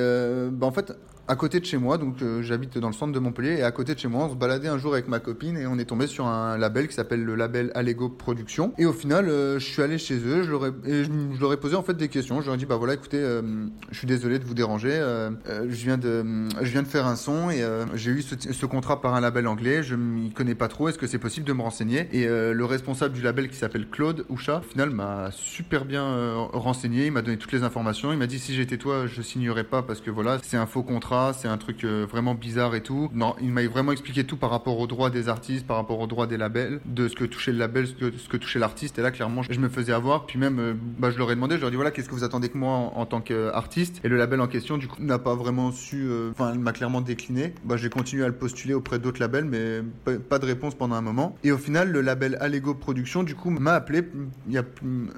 bah, en fait, à côté de chez moi, donc euh, j'habite dans le centre de Montpellier, et à côté de chez moi, on se baladait un jour avec ma copine et on est tombé sur un label qui s'appelle le label Allego Productions. Et au final, euh, je suis allé chez eux, je leur, ai, et je, leur ai posé en fait des questions. Je leur ai dit, bah voilà, écoutez, euh, je suis désolé de vous déranger, je, viens de, faire un son et j'ai eu ce, contrat par un label anglais, je m'y connais pas trop, est-ce que c'est possible de me renseigner? Et le responsable du label qui s'appelle Claude Oucha, au final, m'a super bien renseigné, il m'a donné toutes les informations, il m'a dit si j'étais toi, je signerais pas parce que voilà, c'est un faux contrat c'est un truc euh, vraiment bizarre et tout. Non, il m'a vraiment expliqué tout par rapport aux droits des artistes, par rapport aux droits des labels, de ce que touchait le label, ce que, ce que touchait l'artiste. Et là, clairement, je me faisais avoir. Puis même, euh, bah, je leur ai demandé, je leur ai dit voilà, qu'est-ce que vous attendez que moi en, tant qu'artiste? Et le label en question, du coup, n'a pas vraiment su, euh, enfin, il m'a clairement décliné. Bah, j'ai continué à le postuler auprès d'autres labels, mais pas de réponse pendant un moment. Et au final, le label Allego Productions, du coup, m'a appelé il y a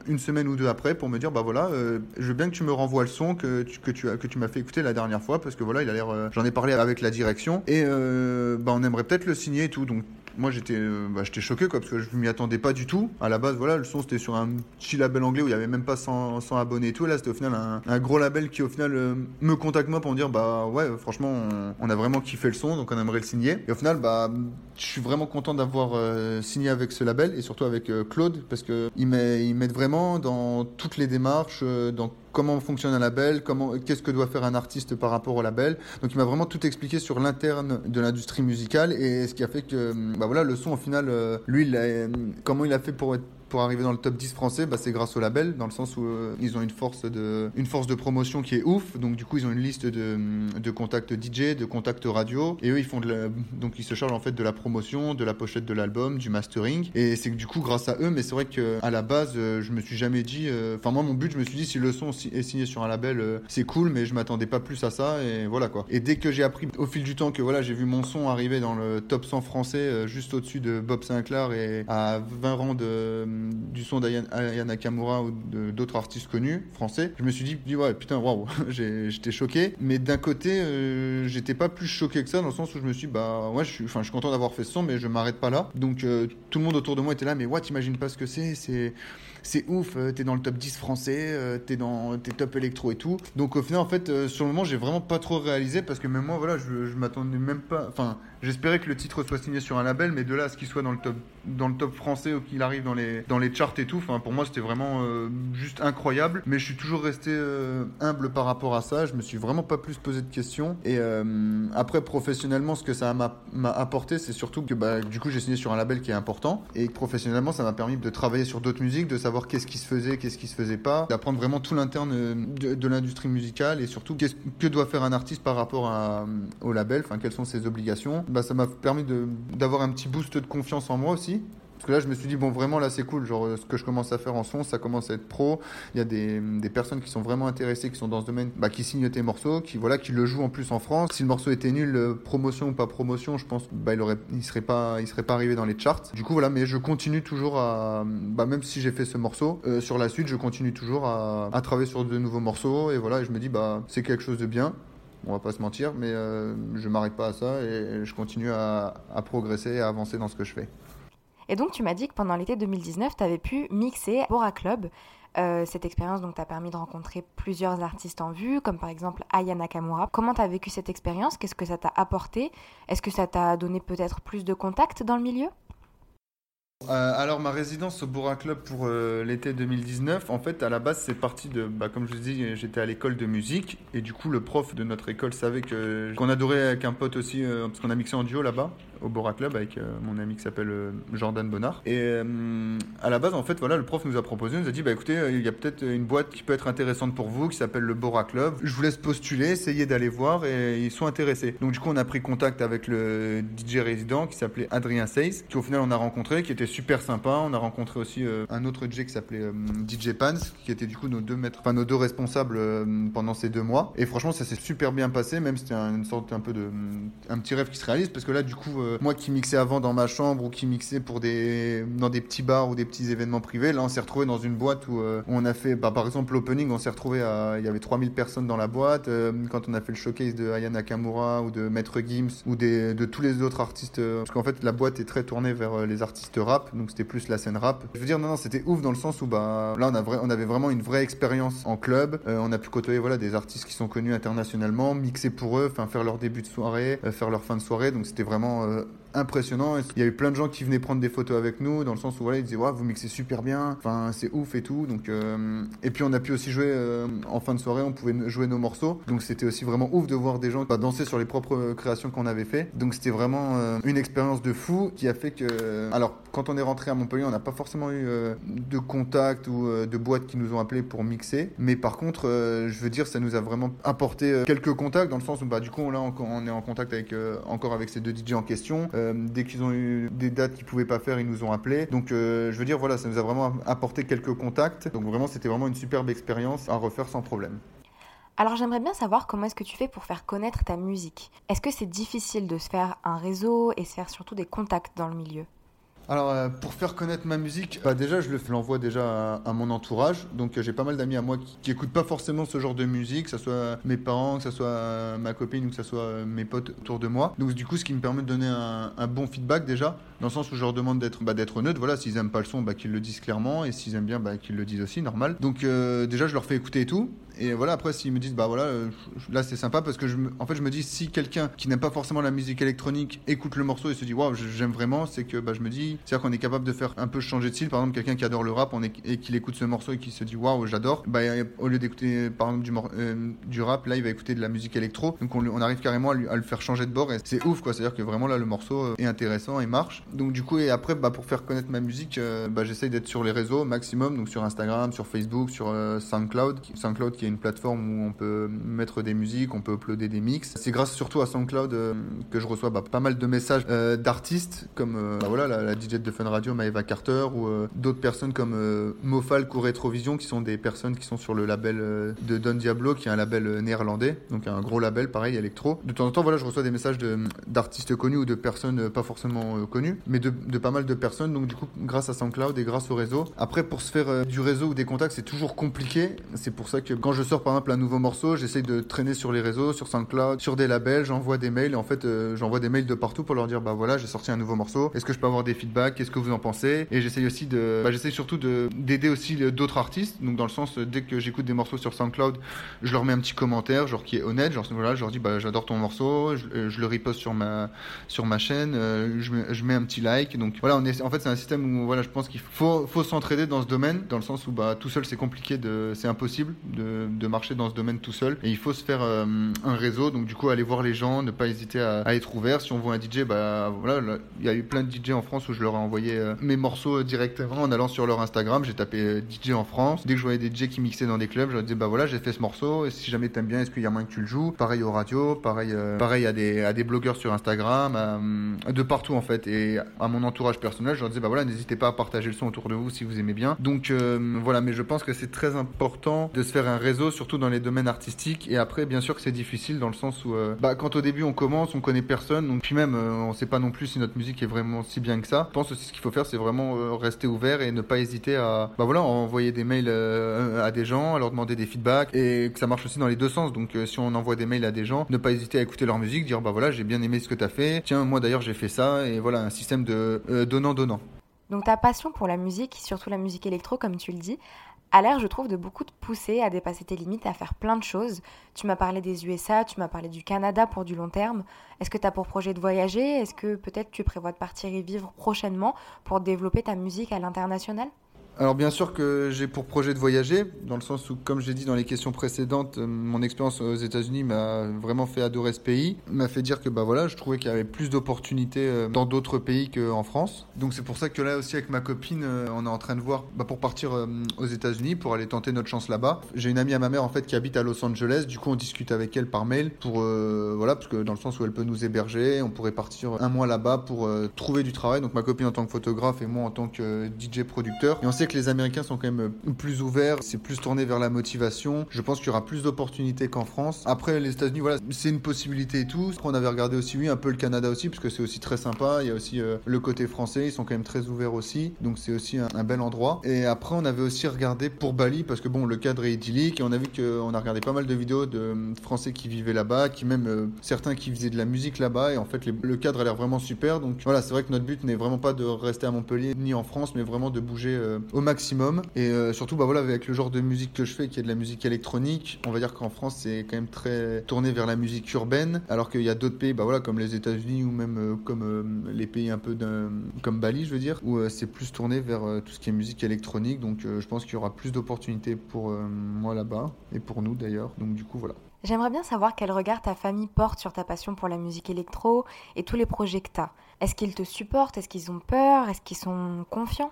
une semaine ou deux après pour me dire bah voilà, je veux bien que tu me renvoies le son que tu, que tu, que tu m'as fait écouter la dernière fois parce que voilà, il euh, j'en ai parlé avec la direction et euh, bah, on aimerait peut-être le signer et tout. Donc moi j'étais euh, bah, j'étais choqué quoi, parce que je m'y attendais pas du tout. À la base, voilà, le son c'était sur un petit label anglais où il y avait même pas 100, 100 abonnés et tout. Là, c'était au final un, gros label qui au final me contacte moi pour me dire bah ouais, franchement, on, a vraiment kiffé le son, donc on aimerait le signer. Et au final, bah je suis vraiment content d'avoir signé avec ce label et surtout avec Claude parce que ils m'aident vraiment dans toutes les démarches, dans comment fonctionne un label, comment, qu'est-ce que doit faire un artiste par rapport au label. Donc il m'a vraiment tout expliqué sur l'interne de l'industrie musicale et ce qui a fait que, bah voilà, le son au final, euh, lui, il a- comment il a fait pour être pour arriver dans le top 10 français, bah, c'est grâce au label, dans le sens où euh, ils ont une force, de, une force de promotion qui est ouf. Donc, du coup, ils ont une liste de, de contacts DJ, de contacts radio. Et eux, ils font de la- donc, ils se chargent en fait de la promotion, de la pochette de l'album, du mastering. Et c'est que du coup, grâce à eux, mais c'est vrai qu'à la base, euh, je me suis jamais dit. euh, Enfin, moi, mon but, je me suis dit, si le son est signé sur un label, euh, c'est cool, mais je m'attendais pas plus à ça. Et voilà quoi. Et dès que j'ai appris au fil du temps que voilà, j'ai vu mon son arriver dans le top 100 français, euh, juste au-dessus de Bob Sinclair et à 20 rangs de, du son d'Aya Aya Nakamura ou d'autres artistes connus français, je me suis dit, ouais, putain, waouh, j'étais choqué. Mais d'un côté, euh, j'étais pas plus choqué que ça, dans le sens où je me suis dit, bah, ouais, je suis, je suis content d'avoir fait ce son, mais je m'arrête pas là. Donc, euh, tout le monde autour de moi était là, mais ouais, t'imagines pas ce que c'est, c'est c'est ouf, euh, t'es dans le top 10 français, euh, t'es dans t'es top électro et tout. Donc au final, en fait, euh, sur le moment, j'ai vraiment pas trop réalisé parce que même moi, voilà, je, je m'attendais même pas. Enfin, j'espérais que le titre soit signé sur un label, mais de là à ce qu'il soit dans le top dans le top français ou qu'il arrive dans les dans les charts et tout. Enfin, pour moi, c'était vraiment euh, juste incroyable. Mais je suis toujours resté euh, humble par rapport à ça. Je me suis vraiment pas plus posé de questions. Et euh, après, professionnellement, ce que ça m'a apporté, c'est surtout que bah, du coup, j'ai signé sur un label qui est important et professionnellement, ça m'a permis de travailler sur d'autres musiques, de savoir qu'est-ce qui se faisait, qu'est-ce qui se faisait pas, d'apprendre vraiment tout l'interne de, l'industrie musicale et surtout qu'est-ce que doit faire un artiste par rapport à, au label, enfin quelles sont ses obligations. Bah, ça m'a permis d'avoir un petit boost de confiance en moi aussi. Parce que là, je me suis dit, bon, vraiment, là, c'est cool. Genre, euh, ce que je commence à faire en son, ça commence à être pro. Il y a des, des personnes qui sont vraiment intéressées, qui sont dans ce domaine, bah, qui signent tes morceaux, qui, voilà, qui le jouent en plus en France. Si le morceau était nul, euh, promotion ou pas promotion, je pense, bah, il aurait, il serait pas, il serait pas arrivé dans les charts. Du coup, voilà, mais je continue toujours à, bah, même si j'ai fait ce morceau, euh, sur la suite, je continue toujours à, à travailler sur de nouveaux morceaux. Et voilà, et je me dis, bah, c'est quelque chose de bien. On va pas se mentir, mais euh, je m'arrête pas à ça et je continue à, progresser et à avancer dans ce que je fais. Et donc, tu m'as dit que pendant l'été 2019, tu avais pu mixer Bora Club. Euh, cette expérience t'a permis de rencontrer plusieurs artistes en vue, comme par exemple Aya Nakamura. Comment t'as vécu cette expérience? Qu'est-ce que ça t'a apporté? Est-ce que ça t'a donné peut-être plus de contacts dans le milieu? Euh, alors ma résidence au Bora Club pour euh, l'été 2019, en fait à la base c'est parti de, bah, comme je vous dis, j'étais à l'école de musique et du coup le prof de notre école savait qu'on adorait avec un pote aussi, euh, parce qu'on a mixé en duo là-bas au Bora Club avec mon ami qui s'appelle Jordan Bonnard. Et à la base en fait voilà le prof nous a proposé, nous a dit bah écoutez il y a peut-être une boîte qui peut être intéressante pour vous qui s'appelle le Bora Club. Je vous laisse postuler, essayez d'aller voir et ils sont intéressés. Donc du coup on a pris contact avec le DJ résident qui s'appelait Adrien Seyss, qui au final on a rencontré, qui était super sympa. On a rencontré aussi euh, un autre DJ qui s'appelait euh, DJ Pans, qui était du coup nos deux maîtres, enfin nos deux responsables euh, pendant ces deux mois. Et franchement, ça s'est super bien passé, même c'était une sorte un peu de un petit rêve qui se réalise, parce que là, du coup, moi qui mixais avant dans ma chambre ou qui mixais pour des dans des petits bars ou des petits événements privés, là, on s'est retrouvé dans une boîte où, on a fait, bah, par exemple, l'opening, on s'est retrouvé à, il y avait 3000 personnes dans la boîte. Quand on a fait le showcase de Aya Nakamura ou de Maître Gims ou de tous les autres artistes, parce qu'en fait, la boîte est très tournée vers les artistes rap, donc c'était plus la scène rap. Je veux dire, non, non, c'était ouf dans le sens où bah là, on, avait vraiment une vraie expérience en club. Euh, on a pu côtoyer voilà des artistes qui sont connus internationalement, mixer pour eux, faire leur début de soirée, euh, faire leur fin de soirée. Donc c'était vraiment euh, impressionnant. Il y a eu plein de gens qui venaient prendre des photos avec nous, dans le sens où voilà, ils disaient ouais, vous mixez super bien, enfin c'est ouf et tout. Donc euh, et puis on a pu aussi jouer euh, en fin de soirée, on pouvait jouer nos morceaux. Donc c'était aussi vraiment ouf de voir des gens bah, danser sur les propres euh, créations qu'on avait fait. Donc c'était vraiment une expérience de fou qui a fait que alors quand on est rentré à Montpellier, on n'a pas forcément eu de contact ou de boîtes qui nous ont appelés pour mixer, mais par contre, je veux dire, ça nous a vraiment apporté quelques contacts dans le sens où bah du coup là on, on est en contact avec encore avec ces deux DJ en question. Euh, dès qu'ils ont eu des dates qu'ils pouvaient pas faire, ils nous ont appelés. Donc euh, je veux dire voilà, ça nous a vraiment apporté quelques contacts. Donc vraiment c'était vraiment une superbe expérience à refaire sans problème. Alors j'aimerais bien savoir comment est-ce que tu fais pour faire connaître ta musique. Est-ce que c'est difficile de se faire un réseau et se faire surtout des contacts dans le milieu? Alors, euh, pour faire connaître ma musique, bah déjà, je le- l'envoie déjà à, mon entourage. Donc, euh, j'ai pas mal d'amis à moi qui, qui écoutent pas forcément ce genre de musique, que ce soit mes parents, que ce soit euh, ma copine ou que ce soit mes potes autour de moi. Donc, du coup, ce qui me permet de donner un, bon feedback déjà, dans le sens où je leur demande d'être bah. Voilà, s'ils aiment pas le son, bah, qu'ils le disent clairement, et s'ils aiment bien, bah, qu'ils le disent aussi, normal. Donc, déjà, je leur fais écouter et tout. Et voilà, après, s'ils me disent, bah voilà, euh, là c'est sympa parce que je me- en fait, je me dis, si quelqu'un qui n'aime pas forcément la musique électronique écoute le morceau et se dit, waouh, j'aime vraiment, c'est que bah, je me dis, c'est-à-dire qu'on est capable de faire un peu changer de style. Par exemple, quelqu'un qui adore le rap et qu'il écoute ce morceau et qui se dit, waouh, j'adore, bah, au lieu d'écouter par exemple euh, du rap, là il va écouter de la musique électro. Donc on, arrive carrément à, le faire changer de bord et c'est ouf quoi. C'est-à-dire que vraiment là le morceau euh, est intéressant et marche. Donc du coup, et après, bah, pour faire connaître ma musique, bah, j'essaye d'être sur les réseaux maximum, donc sur Instagram, sur Facebook, sur SoundCloud. SoundCloud qui est une plateforme où on peut mettre des musiques, on peut uploader des mix. C'est grâce surtout à SoundCloud euh, que je reçois bah, pas mal de messages euh, d'artistes comme euh, bah, voilà, la, la DJ de Fun Radio, Maeva Carter, ou euh, d'autres personnes comme Mofalk ou Retrovision, qui sont des personnes qui sont sur le label de Don Diablo, qui est un label néerlandais, donc un gros label pareil électro. De temps en temps, voilà, je reçois des messages de- d'artistes connus ou de personnes pas forcément connues, mais de, de pas mal de personnes. Donc du coup, grâce à SoundCloud et grâce au réseau. Après, pour se faire du réseau ou des contacts, c'est toujours compliqué. C'est pour ça que quand je sors par exemple un nouveau morceau, j'essaye de traîner sur les réseaux, sur SoundCloud, sur des labels, j'envoie des mails. Et en fait, euh, j'envoie des mails de partout pour leur dire, bah voilà, j'ai sorti un nouveau morceau. Est-ce que je peux avoir des feedbacks Qu'est-ce que vous en pensez? Et j'essaye aussi de, bah, j'essaye surtout de d'aider aussi le- d'autres artistes. Donc dans le sens, euh, dès que j'écoute des morceaux sur SoundCloud, je leur mets un petit commentaire, genre qui est honnête, genre voilà, je leur dis, bah j'adore ton morceau, je, euh, le reposte sur ma sur ma chaîne, euh, je, mets, un petit like. Donc voilà, en fait, c'est un système où voilà, je pense qu'il faut, s'entraider dans ce domaine, dans le sens où bah, tout seul c'est compliqué, c'est impossible de, de marcher dans ce domaine tout seul. Et il faut se faire euh, un réseau, donc du coup aller voir les gens, ne pas hésiter à, être ouvert. Si on voit un DJ, bah voilà, là, il y a eu plein de DJ en France où je leur ai envoyé euh, mes morceaux euh, directement en allant sur leur Instagram. J'ai tapé DJ en France. Dès que je voyais des DJ qui mixaient dans des clubs, je leur disais bah voilà, j'ai fait ce morceau. Et si jamais t'aimes bien, est-ce qu'il y a moyen que tu le joues? Pareil aux radios, pareil, pareil à des à des blogueurs sur Instagram, de partout en fait. Et à mon entourage personnel, je leur disais bah voilà, n'hésitez pas à partager le son autour de vous si vous aimez bien. Donc voilà, mais je pense que c'est très important de se faire un réseau, surtout dans les domaines artistiques. Et après, bien sûr que c'est difficile dans le sens où euh, bah, quand au début on commence, on connaît personne, donc puis même euh, on sait pas non plus si notre musique est vraiment si bien que ça. Je pense aussi ce qu'il faut faire, c'est vraiment euh, rester ouvert et ne pas hésiter à bah voilà, envoyer des mails euh, à des gens, à leur demander des feedbacks et que ça marche aussi dans les deux sens. Donc si on envoie des mails à des gens, ne pas hésiter à écouter leur musique, dire bah voilà, j'ai bien aimé ce que tu as fait. Tiens, moi d'ailleurs j'ai fait ça et voilà un système de donnant donnant. Donc ta passion pour la musique, surtout la musique électro comme tu le dis, a l'air, je trouve, de beaucoup te pousser à dépasser tes limites, à faire plein de choses. Tu m'as parlé des USA, tu m'as parlé du Canada pour du long terme. Est-ce que tu as pour projet de voyager? Est-ce que peut-être tu prévois de partir y vivre prochainement pour développer ta musique à l'international? Alors bien sûr que j'ai pour projet de voyager, dans le sens où, comme j'ai dit dans les questions précédentes, euh, mon expérience aux États-Unis m'a vraiment fait adorer ce pays, m'a fait dire que bah voilà, je trouvais qu'il y avait plus d'opportunités euh, dans d'autres pays qu'en France. Donc c'est pour ça que là aussi avec ma copine, euh, on est en train de voir bah, pour partir aux États-Unis pour aller tenter notre chance là-bas. J'ai une amie à ma mère en fait qui habite à Los Angeles, du coup on discute avec elle par mail pour voilà parce que dans le sens où elle peut nous héberger, on pourrait partir un mois là-bas pour trouver du travail. Donc ma copine en tant que photographe et moi en tant que DJ producteur. Que les Américains sont quand même euh, plus ouverts, c'est plus tourné vers la motivation. Je pense qu'il y aura plus d'opportunités qu'en France. Après, les États-Unis, voilà, c'est une possibilité et tout. Après, on avait regardé aussi, oui, un peu le Canada aussi, parce que c'est aussi très sympa. Il y a aussi euh, le côté français, ils sont quand même très ouverts aussi. Donc, c'est aussi un, bel endroit. Et après, on avait aussi regardé pour Bali, parce que bon, le cadre est idyllique. Et on a vu qu'on a regardé pas mal de vidéos de euh, Français qui vivaient là-bas, qui même certains qui faisaient de la musique là-bas. Et en fait, le cadre a l'air vraiment super. Donc, voilà, c'est vrai que notre but n'est vraiment pas de rester à Montpellier ni en France, mais vraiment de bouger au maximum. Et euh, surtout, bah voilà, avec le genre de musique que je fais, qui est de la musique électronique, on va dire qu'en France, c'est quand même très tourné vers la musique urbaine, alors qu'il y a d'autres pays, bah voilà, comme les États-Unis ou même euh, comme euh, les pays un peu comme Bali, je veux dire, où c'est plus tourné vers tout ce qui est musique électronique. Donc, je pense qu'il y aura plus d'opportunités pour moi là-bas et pour nous d'ailleurs. Donc, du coup, voilà. J'aimerais bien savoir quel regard ta famille porte sur ta passion pour la musique électro et tous les projets que tu as. Est-ce qu'ils te supportent? Est-ce qu'ils ont peur? Est-ce qu'ils sont confiants?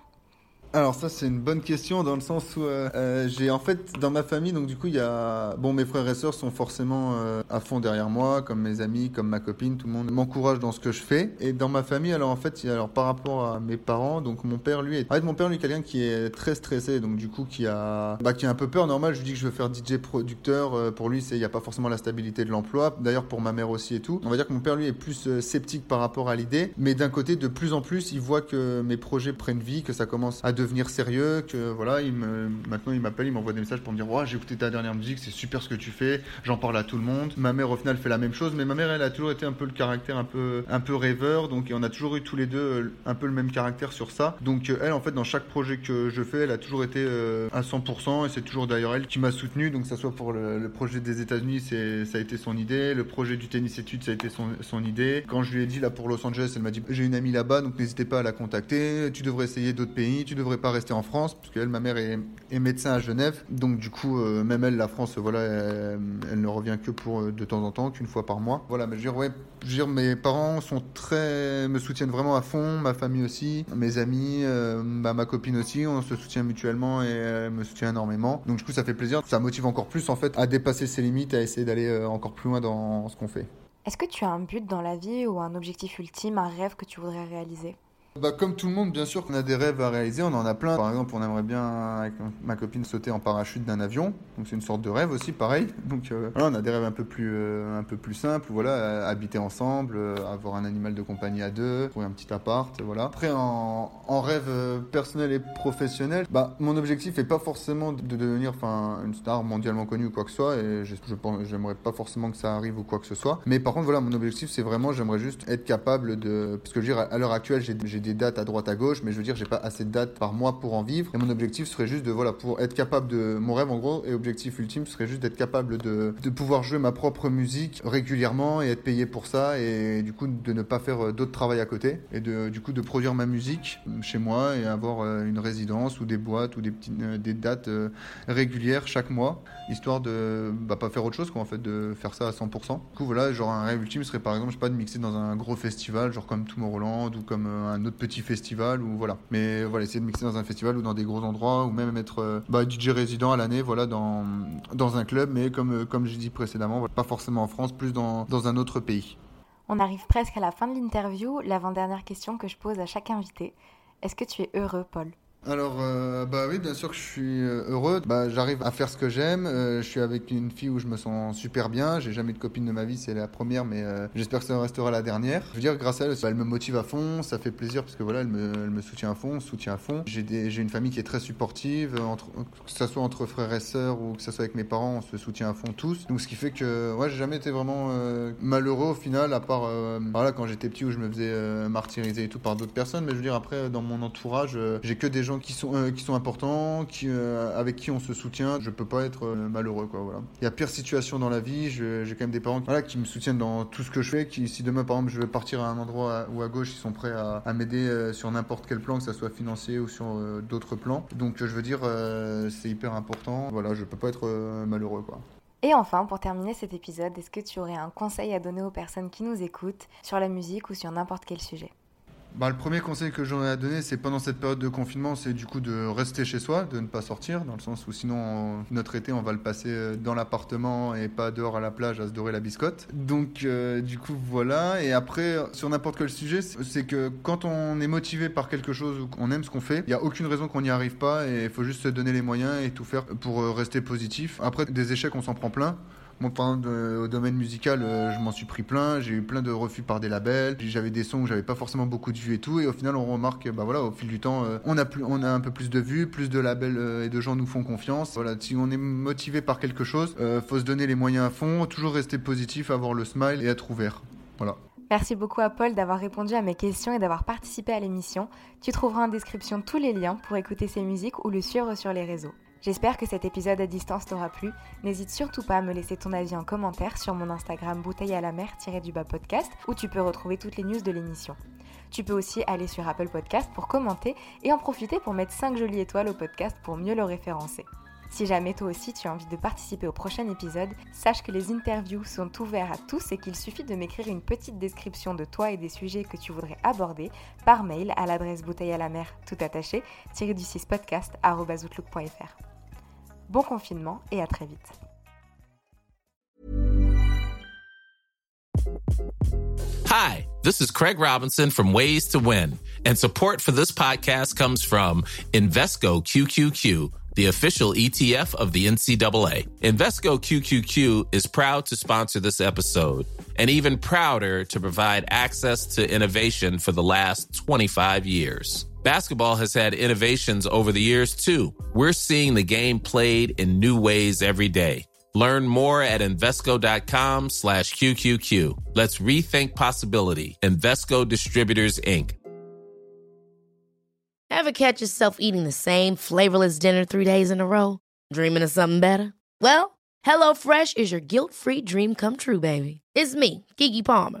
Alors ça c'est une bonne question dans le sens où euh, euh, j'ai en fait dans ma famille donc du coup il y a bon mes frères et sœurs sont forcément euh, à fond derrière moi comme mes amis comme ma copine tout le monde m'encourage dans ce que je fais. Et dans ma famille alors en fait alors par rapport à mes parents donc mon père lui est en fait mon père lui quelqu'un qui est très stressé donc du coup qui a bah, qui a un peu peur. Normal je lui dis que je veux faire DJ producteur pour lui c'est il y a pas forcément la stabilité de l'emploi. D'ailleurs pour ma mère aussi et tout. On va dire que mon père lui est plus sceptique par rapport à l'idée. Mais d'un côté de plus en plus il voit que mes projets prennent vie que ça commence à devenir sérieux, que voilà, il me, maintenant il m'appelle, il m'envoie des messages pour me dire ouais, j'ai écouté ta dernière musique, c'est super ce que tu fais, j'en parle à tout le monde. Ma mère au final fait la même chose, mais ma mère elle a toujours été un peu le caractère un peu un peu rêveur, donc on a toujours eu tous les deux euh, un peu le même caractère sur ça. Donc euh, elle en fait dans chaque projet que je fais, elle a toujours été euh, à 100% et c'est toujours d'ailleurs elle qui m'a soutenu. Donc ça soit pour le, projet des États-Unis, c'est ça a été son idée, le projet du tennis études ça a été son, son idée. Quand je lui ai dit là pour Los Angeles, elle m'a dit j'ai une amie là-bas, donc n'hésitez pas à la contacter. Tu devrais essayer d'autres pays, tu devrais pas rester en France, parce qu'elle, ma mère, est, médecin à Genève. Donc, du coup, euh, même elle, la France, voilà, elle, ne revient que pour euh, de temps en temps, qu'une fois par mois. Voilà, mais je veux dire, ouais, je veux dire, mes parents sont très, me soutiennent vraiment à fond, ma famille aussi, mes amis, euh, bah, ma copine aussi, on se soutient mutuellement et elle me soutient énormément. Donc, du coup, ça fait plaisir. Ça motive encore plus, en fait, à dépasser ses limites, à essayer d'aller encore plus loin dans ce qu'on fait. Est-ce que tu as un but dans la vie ou un objectif ultime, un rêve que tu voudrais réaliser? Bah, comme tout le monde, bien sûr qu'on a des rêves à réaliser, on en a plein. Par exemple, on aimerait bien, avec ma copine, sauter en parachute d'un avion. Donc c'est une sorte de rêve aussi, pareil. Donc euh, on a des rêves un peu plus, euh, un peu plus simples. Voilà, habiter ensemble, euh, avoir un animal de compagnie à deux, trouver un petit appart, voilà. Après, en, rêve personnel et professionnel, bah, mon objectif est pas forcément de devenir, une star mondialement connue ou quoi que ce soit. Et je, j'aimerais pas forcément que ça arrive ou quoi que ce soit. Mais par contre, voilà, mon objectif, c'est vraiment, j'aimerais juste être capable de, parce que je veux dire, à l'heure actuelle, j'ai des dates à droite à gauche, mais je veux dire, j'ai pas assez de dates par mois pour en vivre. Et mon objectif serait juste de, voilà, pour être capable de, mon rêve en gros, et objectif ultime serait juste d'être capable de, de pouvoir jouer ma propre musique régulièrement et être payé pour ça, et du coup, de ne pas faire euh, d'autres travail à côté, et de, du coup, de produire ma musique chez moi et avoir euh, une résidence ou des boîtes ou des petites, euh, des dates régulières chaque mois, histoire de, bah, pas faire autre chose, quoi, en fait, de faire ça à 100%. Du coup, voilà, genre un rêve ultime serait par exemple, je sais pas, de mixer dans un gros festival, genre comme Tomorrowland ou comme un autre petit festival ou voilà. Mais voilà, essayer de mixer dans un festival ou dans des gros endroits ou même être euh, bah, DJ résident à l'année, voilà, dans, dans un club, mais comme, euh, comme j'ai dit précédemment, pas forcément en France, plus dans, dans un autre pays. On arrive presque à la fin de l'interview. L'avant-dernière question que je pose à chaque invité. Est-ce que tu es heureux, Paul? Alors, euh, bah oui, bien sûr que je suis euh, heureux. Bah, j'arrive à faire ce que j'aime. Euh, je suis avec une fille où je me sens super bien. J'ai jamais eu de copine de ma vie, c'est la première, mais j'espère que ça restera la dernière. Je veux dire, grâce à elle, elle me motive à fond. Ça fait plaisir parce que voilà, elle me, elle me soutient à fond, soutient à fond. J'ai une famille qui est très supportive, entre, que ce soit entre frères et sœurs ou que ce soit avec mes parents, on se soutient à fond tous. Donc, ce qui fait que, ouais, j'ai jamais été vraiment malheureux au final, à part voilà, quand j'étais petit où je me faisais martyriser et tout par d'autres personnes. Mais je veux dire, après, dans mon entourage, j'ai que des gens qui sont, euh, qui sont importants, qui, euh, avec qui on se soutient. Je peux pas être euh, malheureux, quoi. Voilà. Il y a pire situation dans la vie. J'ai quand même des parents voilà, qui me soutiennent dans tout ce que je fais. Qui, si demain, par exemple, je vais partir à un endroit ou à gauche, ils sont prêts à, à m'aider sur n'importe quel plan, que ça soit financier ou sur d'autres plans. Donc, je veux dire, c'est hyper important. Voilà, je peux pas être malheureux, quoi. Et enfin, pour terminer cet épisode, est-ce que tu aurais un conseil à donner aux personnes qui nous écoutent sur la musique ou sur n'importe quel sujet? Bah, le premier conseil que j'aurais à donner, c'est pendant cette période de confinement, c'est du coup de rester chez soi, de ne pas sortir, dans le sens où sinon notre été, on va le passer euh, dans l'appartement et pas dehors à la plage à se dorer la biscotte. Donc euh, du coup voilà. Et après, sur n'importe quel sujet, c'est que quand on est motivé par quelque chose ou qu'on aime ce qu'on fait, il n'y a aucune raison qu'on n'y arrive pas et il faut juste se donner les moyens et tout faire pour euh, rester positif. Après, des échecs, on s'en prend plein. Moi, par exemple, au domaine musical, euh, je m'en suis pris plein. J'ai eu plein de refus par des labels. J'avais des sons où j'avais pas forcément beaucoup de vues et tout. Et au final, on remarque, bah voilà, au fil du temps, euh, on a plus, on a un peu plus de vues, plus de labels euh, et de gens nous font confiance. Voilà, si on est motivé par quelque chose, faut se donner les moyens à fond, toujours rester positif, avoir le smile et être ouvert. Voilà. Merci beaucoup à Paul d'avoir répondu à mes questions et d'avoir participé à l'émission. Tu trouveras en description tous les liens pour écouter ses musiques ou le suivre sur les réseaux. J'espère que cet épisode à distance t'aura plu. N'hésite surtout pas à me laisser ton avis en commentaire sur mon Instagram bouteille à la mer-du-bas podcast où tu peux retrouver toutes les news de l'émission. Tu peux aussi aller sur Apple Podcast pour commenter et en profiter pour mettre 5 jolies étoiles au podcast pour mieux le référencer. Si jamais toi aussi tu as envie de participer au prochain épisode, sache que les interviews sont ouvertes à tous et qu'il suffit de m'écrire une petite description de toi et des sujets que tu voudrais aborder par mail à l'adresse bouteille à la mer tout attaché du 6 podcast@outlook.fr. Bon confinement et à très vite. Hi, this is Craig Robinson from Ways to Win, and support for this podcast comes from Invesco QQQ the official ETF of the NCAA. Invesco QQQ is proud to sponsor this episode and even prouder to provide access to innovation for the last 25 years. Basketball has had innovations over the years too. We're seeing the game played in new ways every day. Learn more at Invesco.com slash QQQ. Let's rethink possibility. Investco Distributors, Inc. Ever catch yourself eating the same flavorless dinner three days in a row? Dreaming of something better? Well, HelloFresh is your guilt-free dream come true, baby. It's me, Kiki Palmer.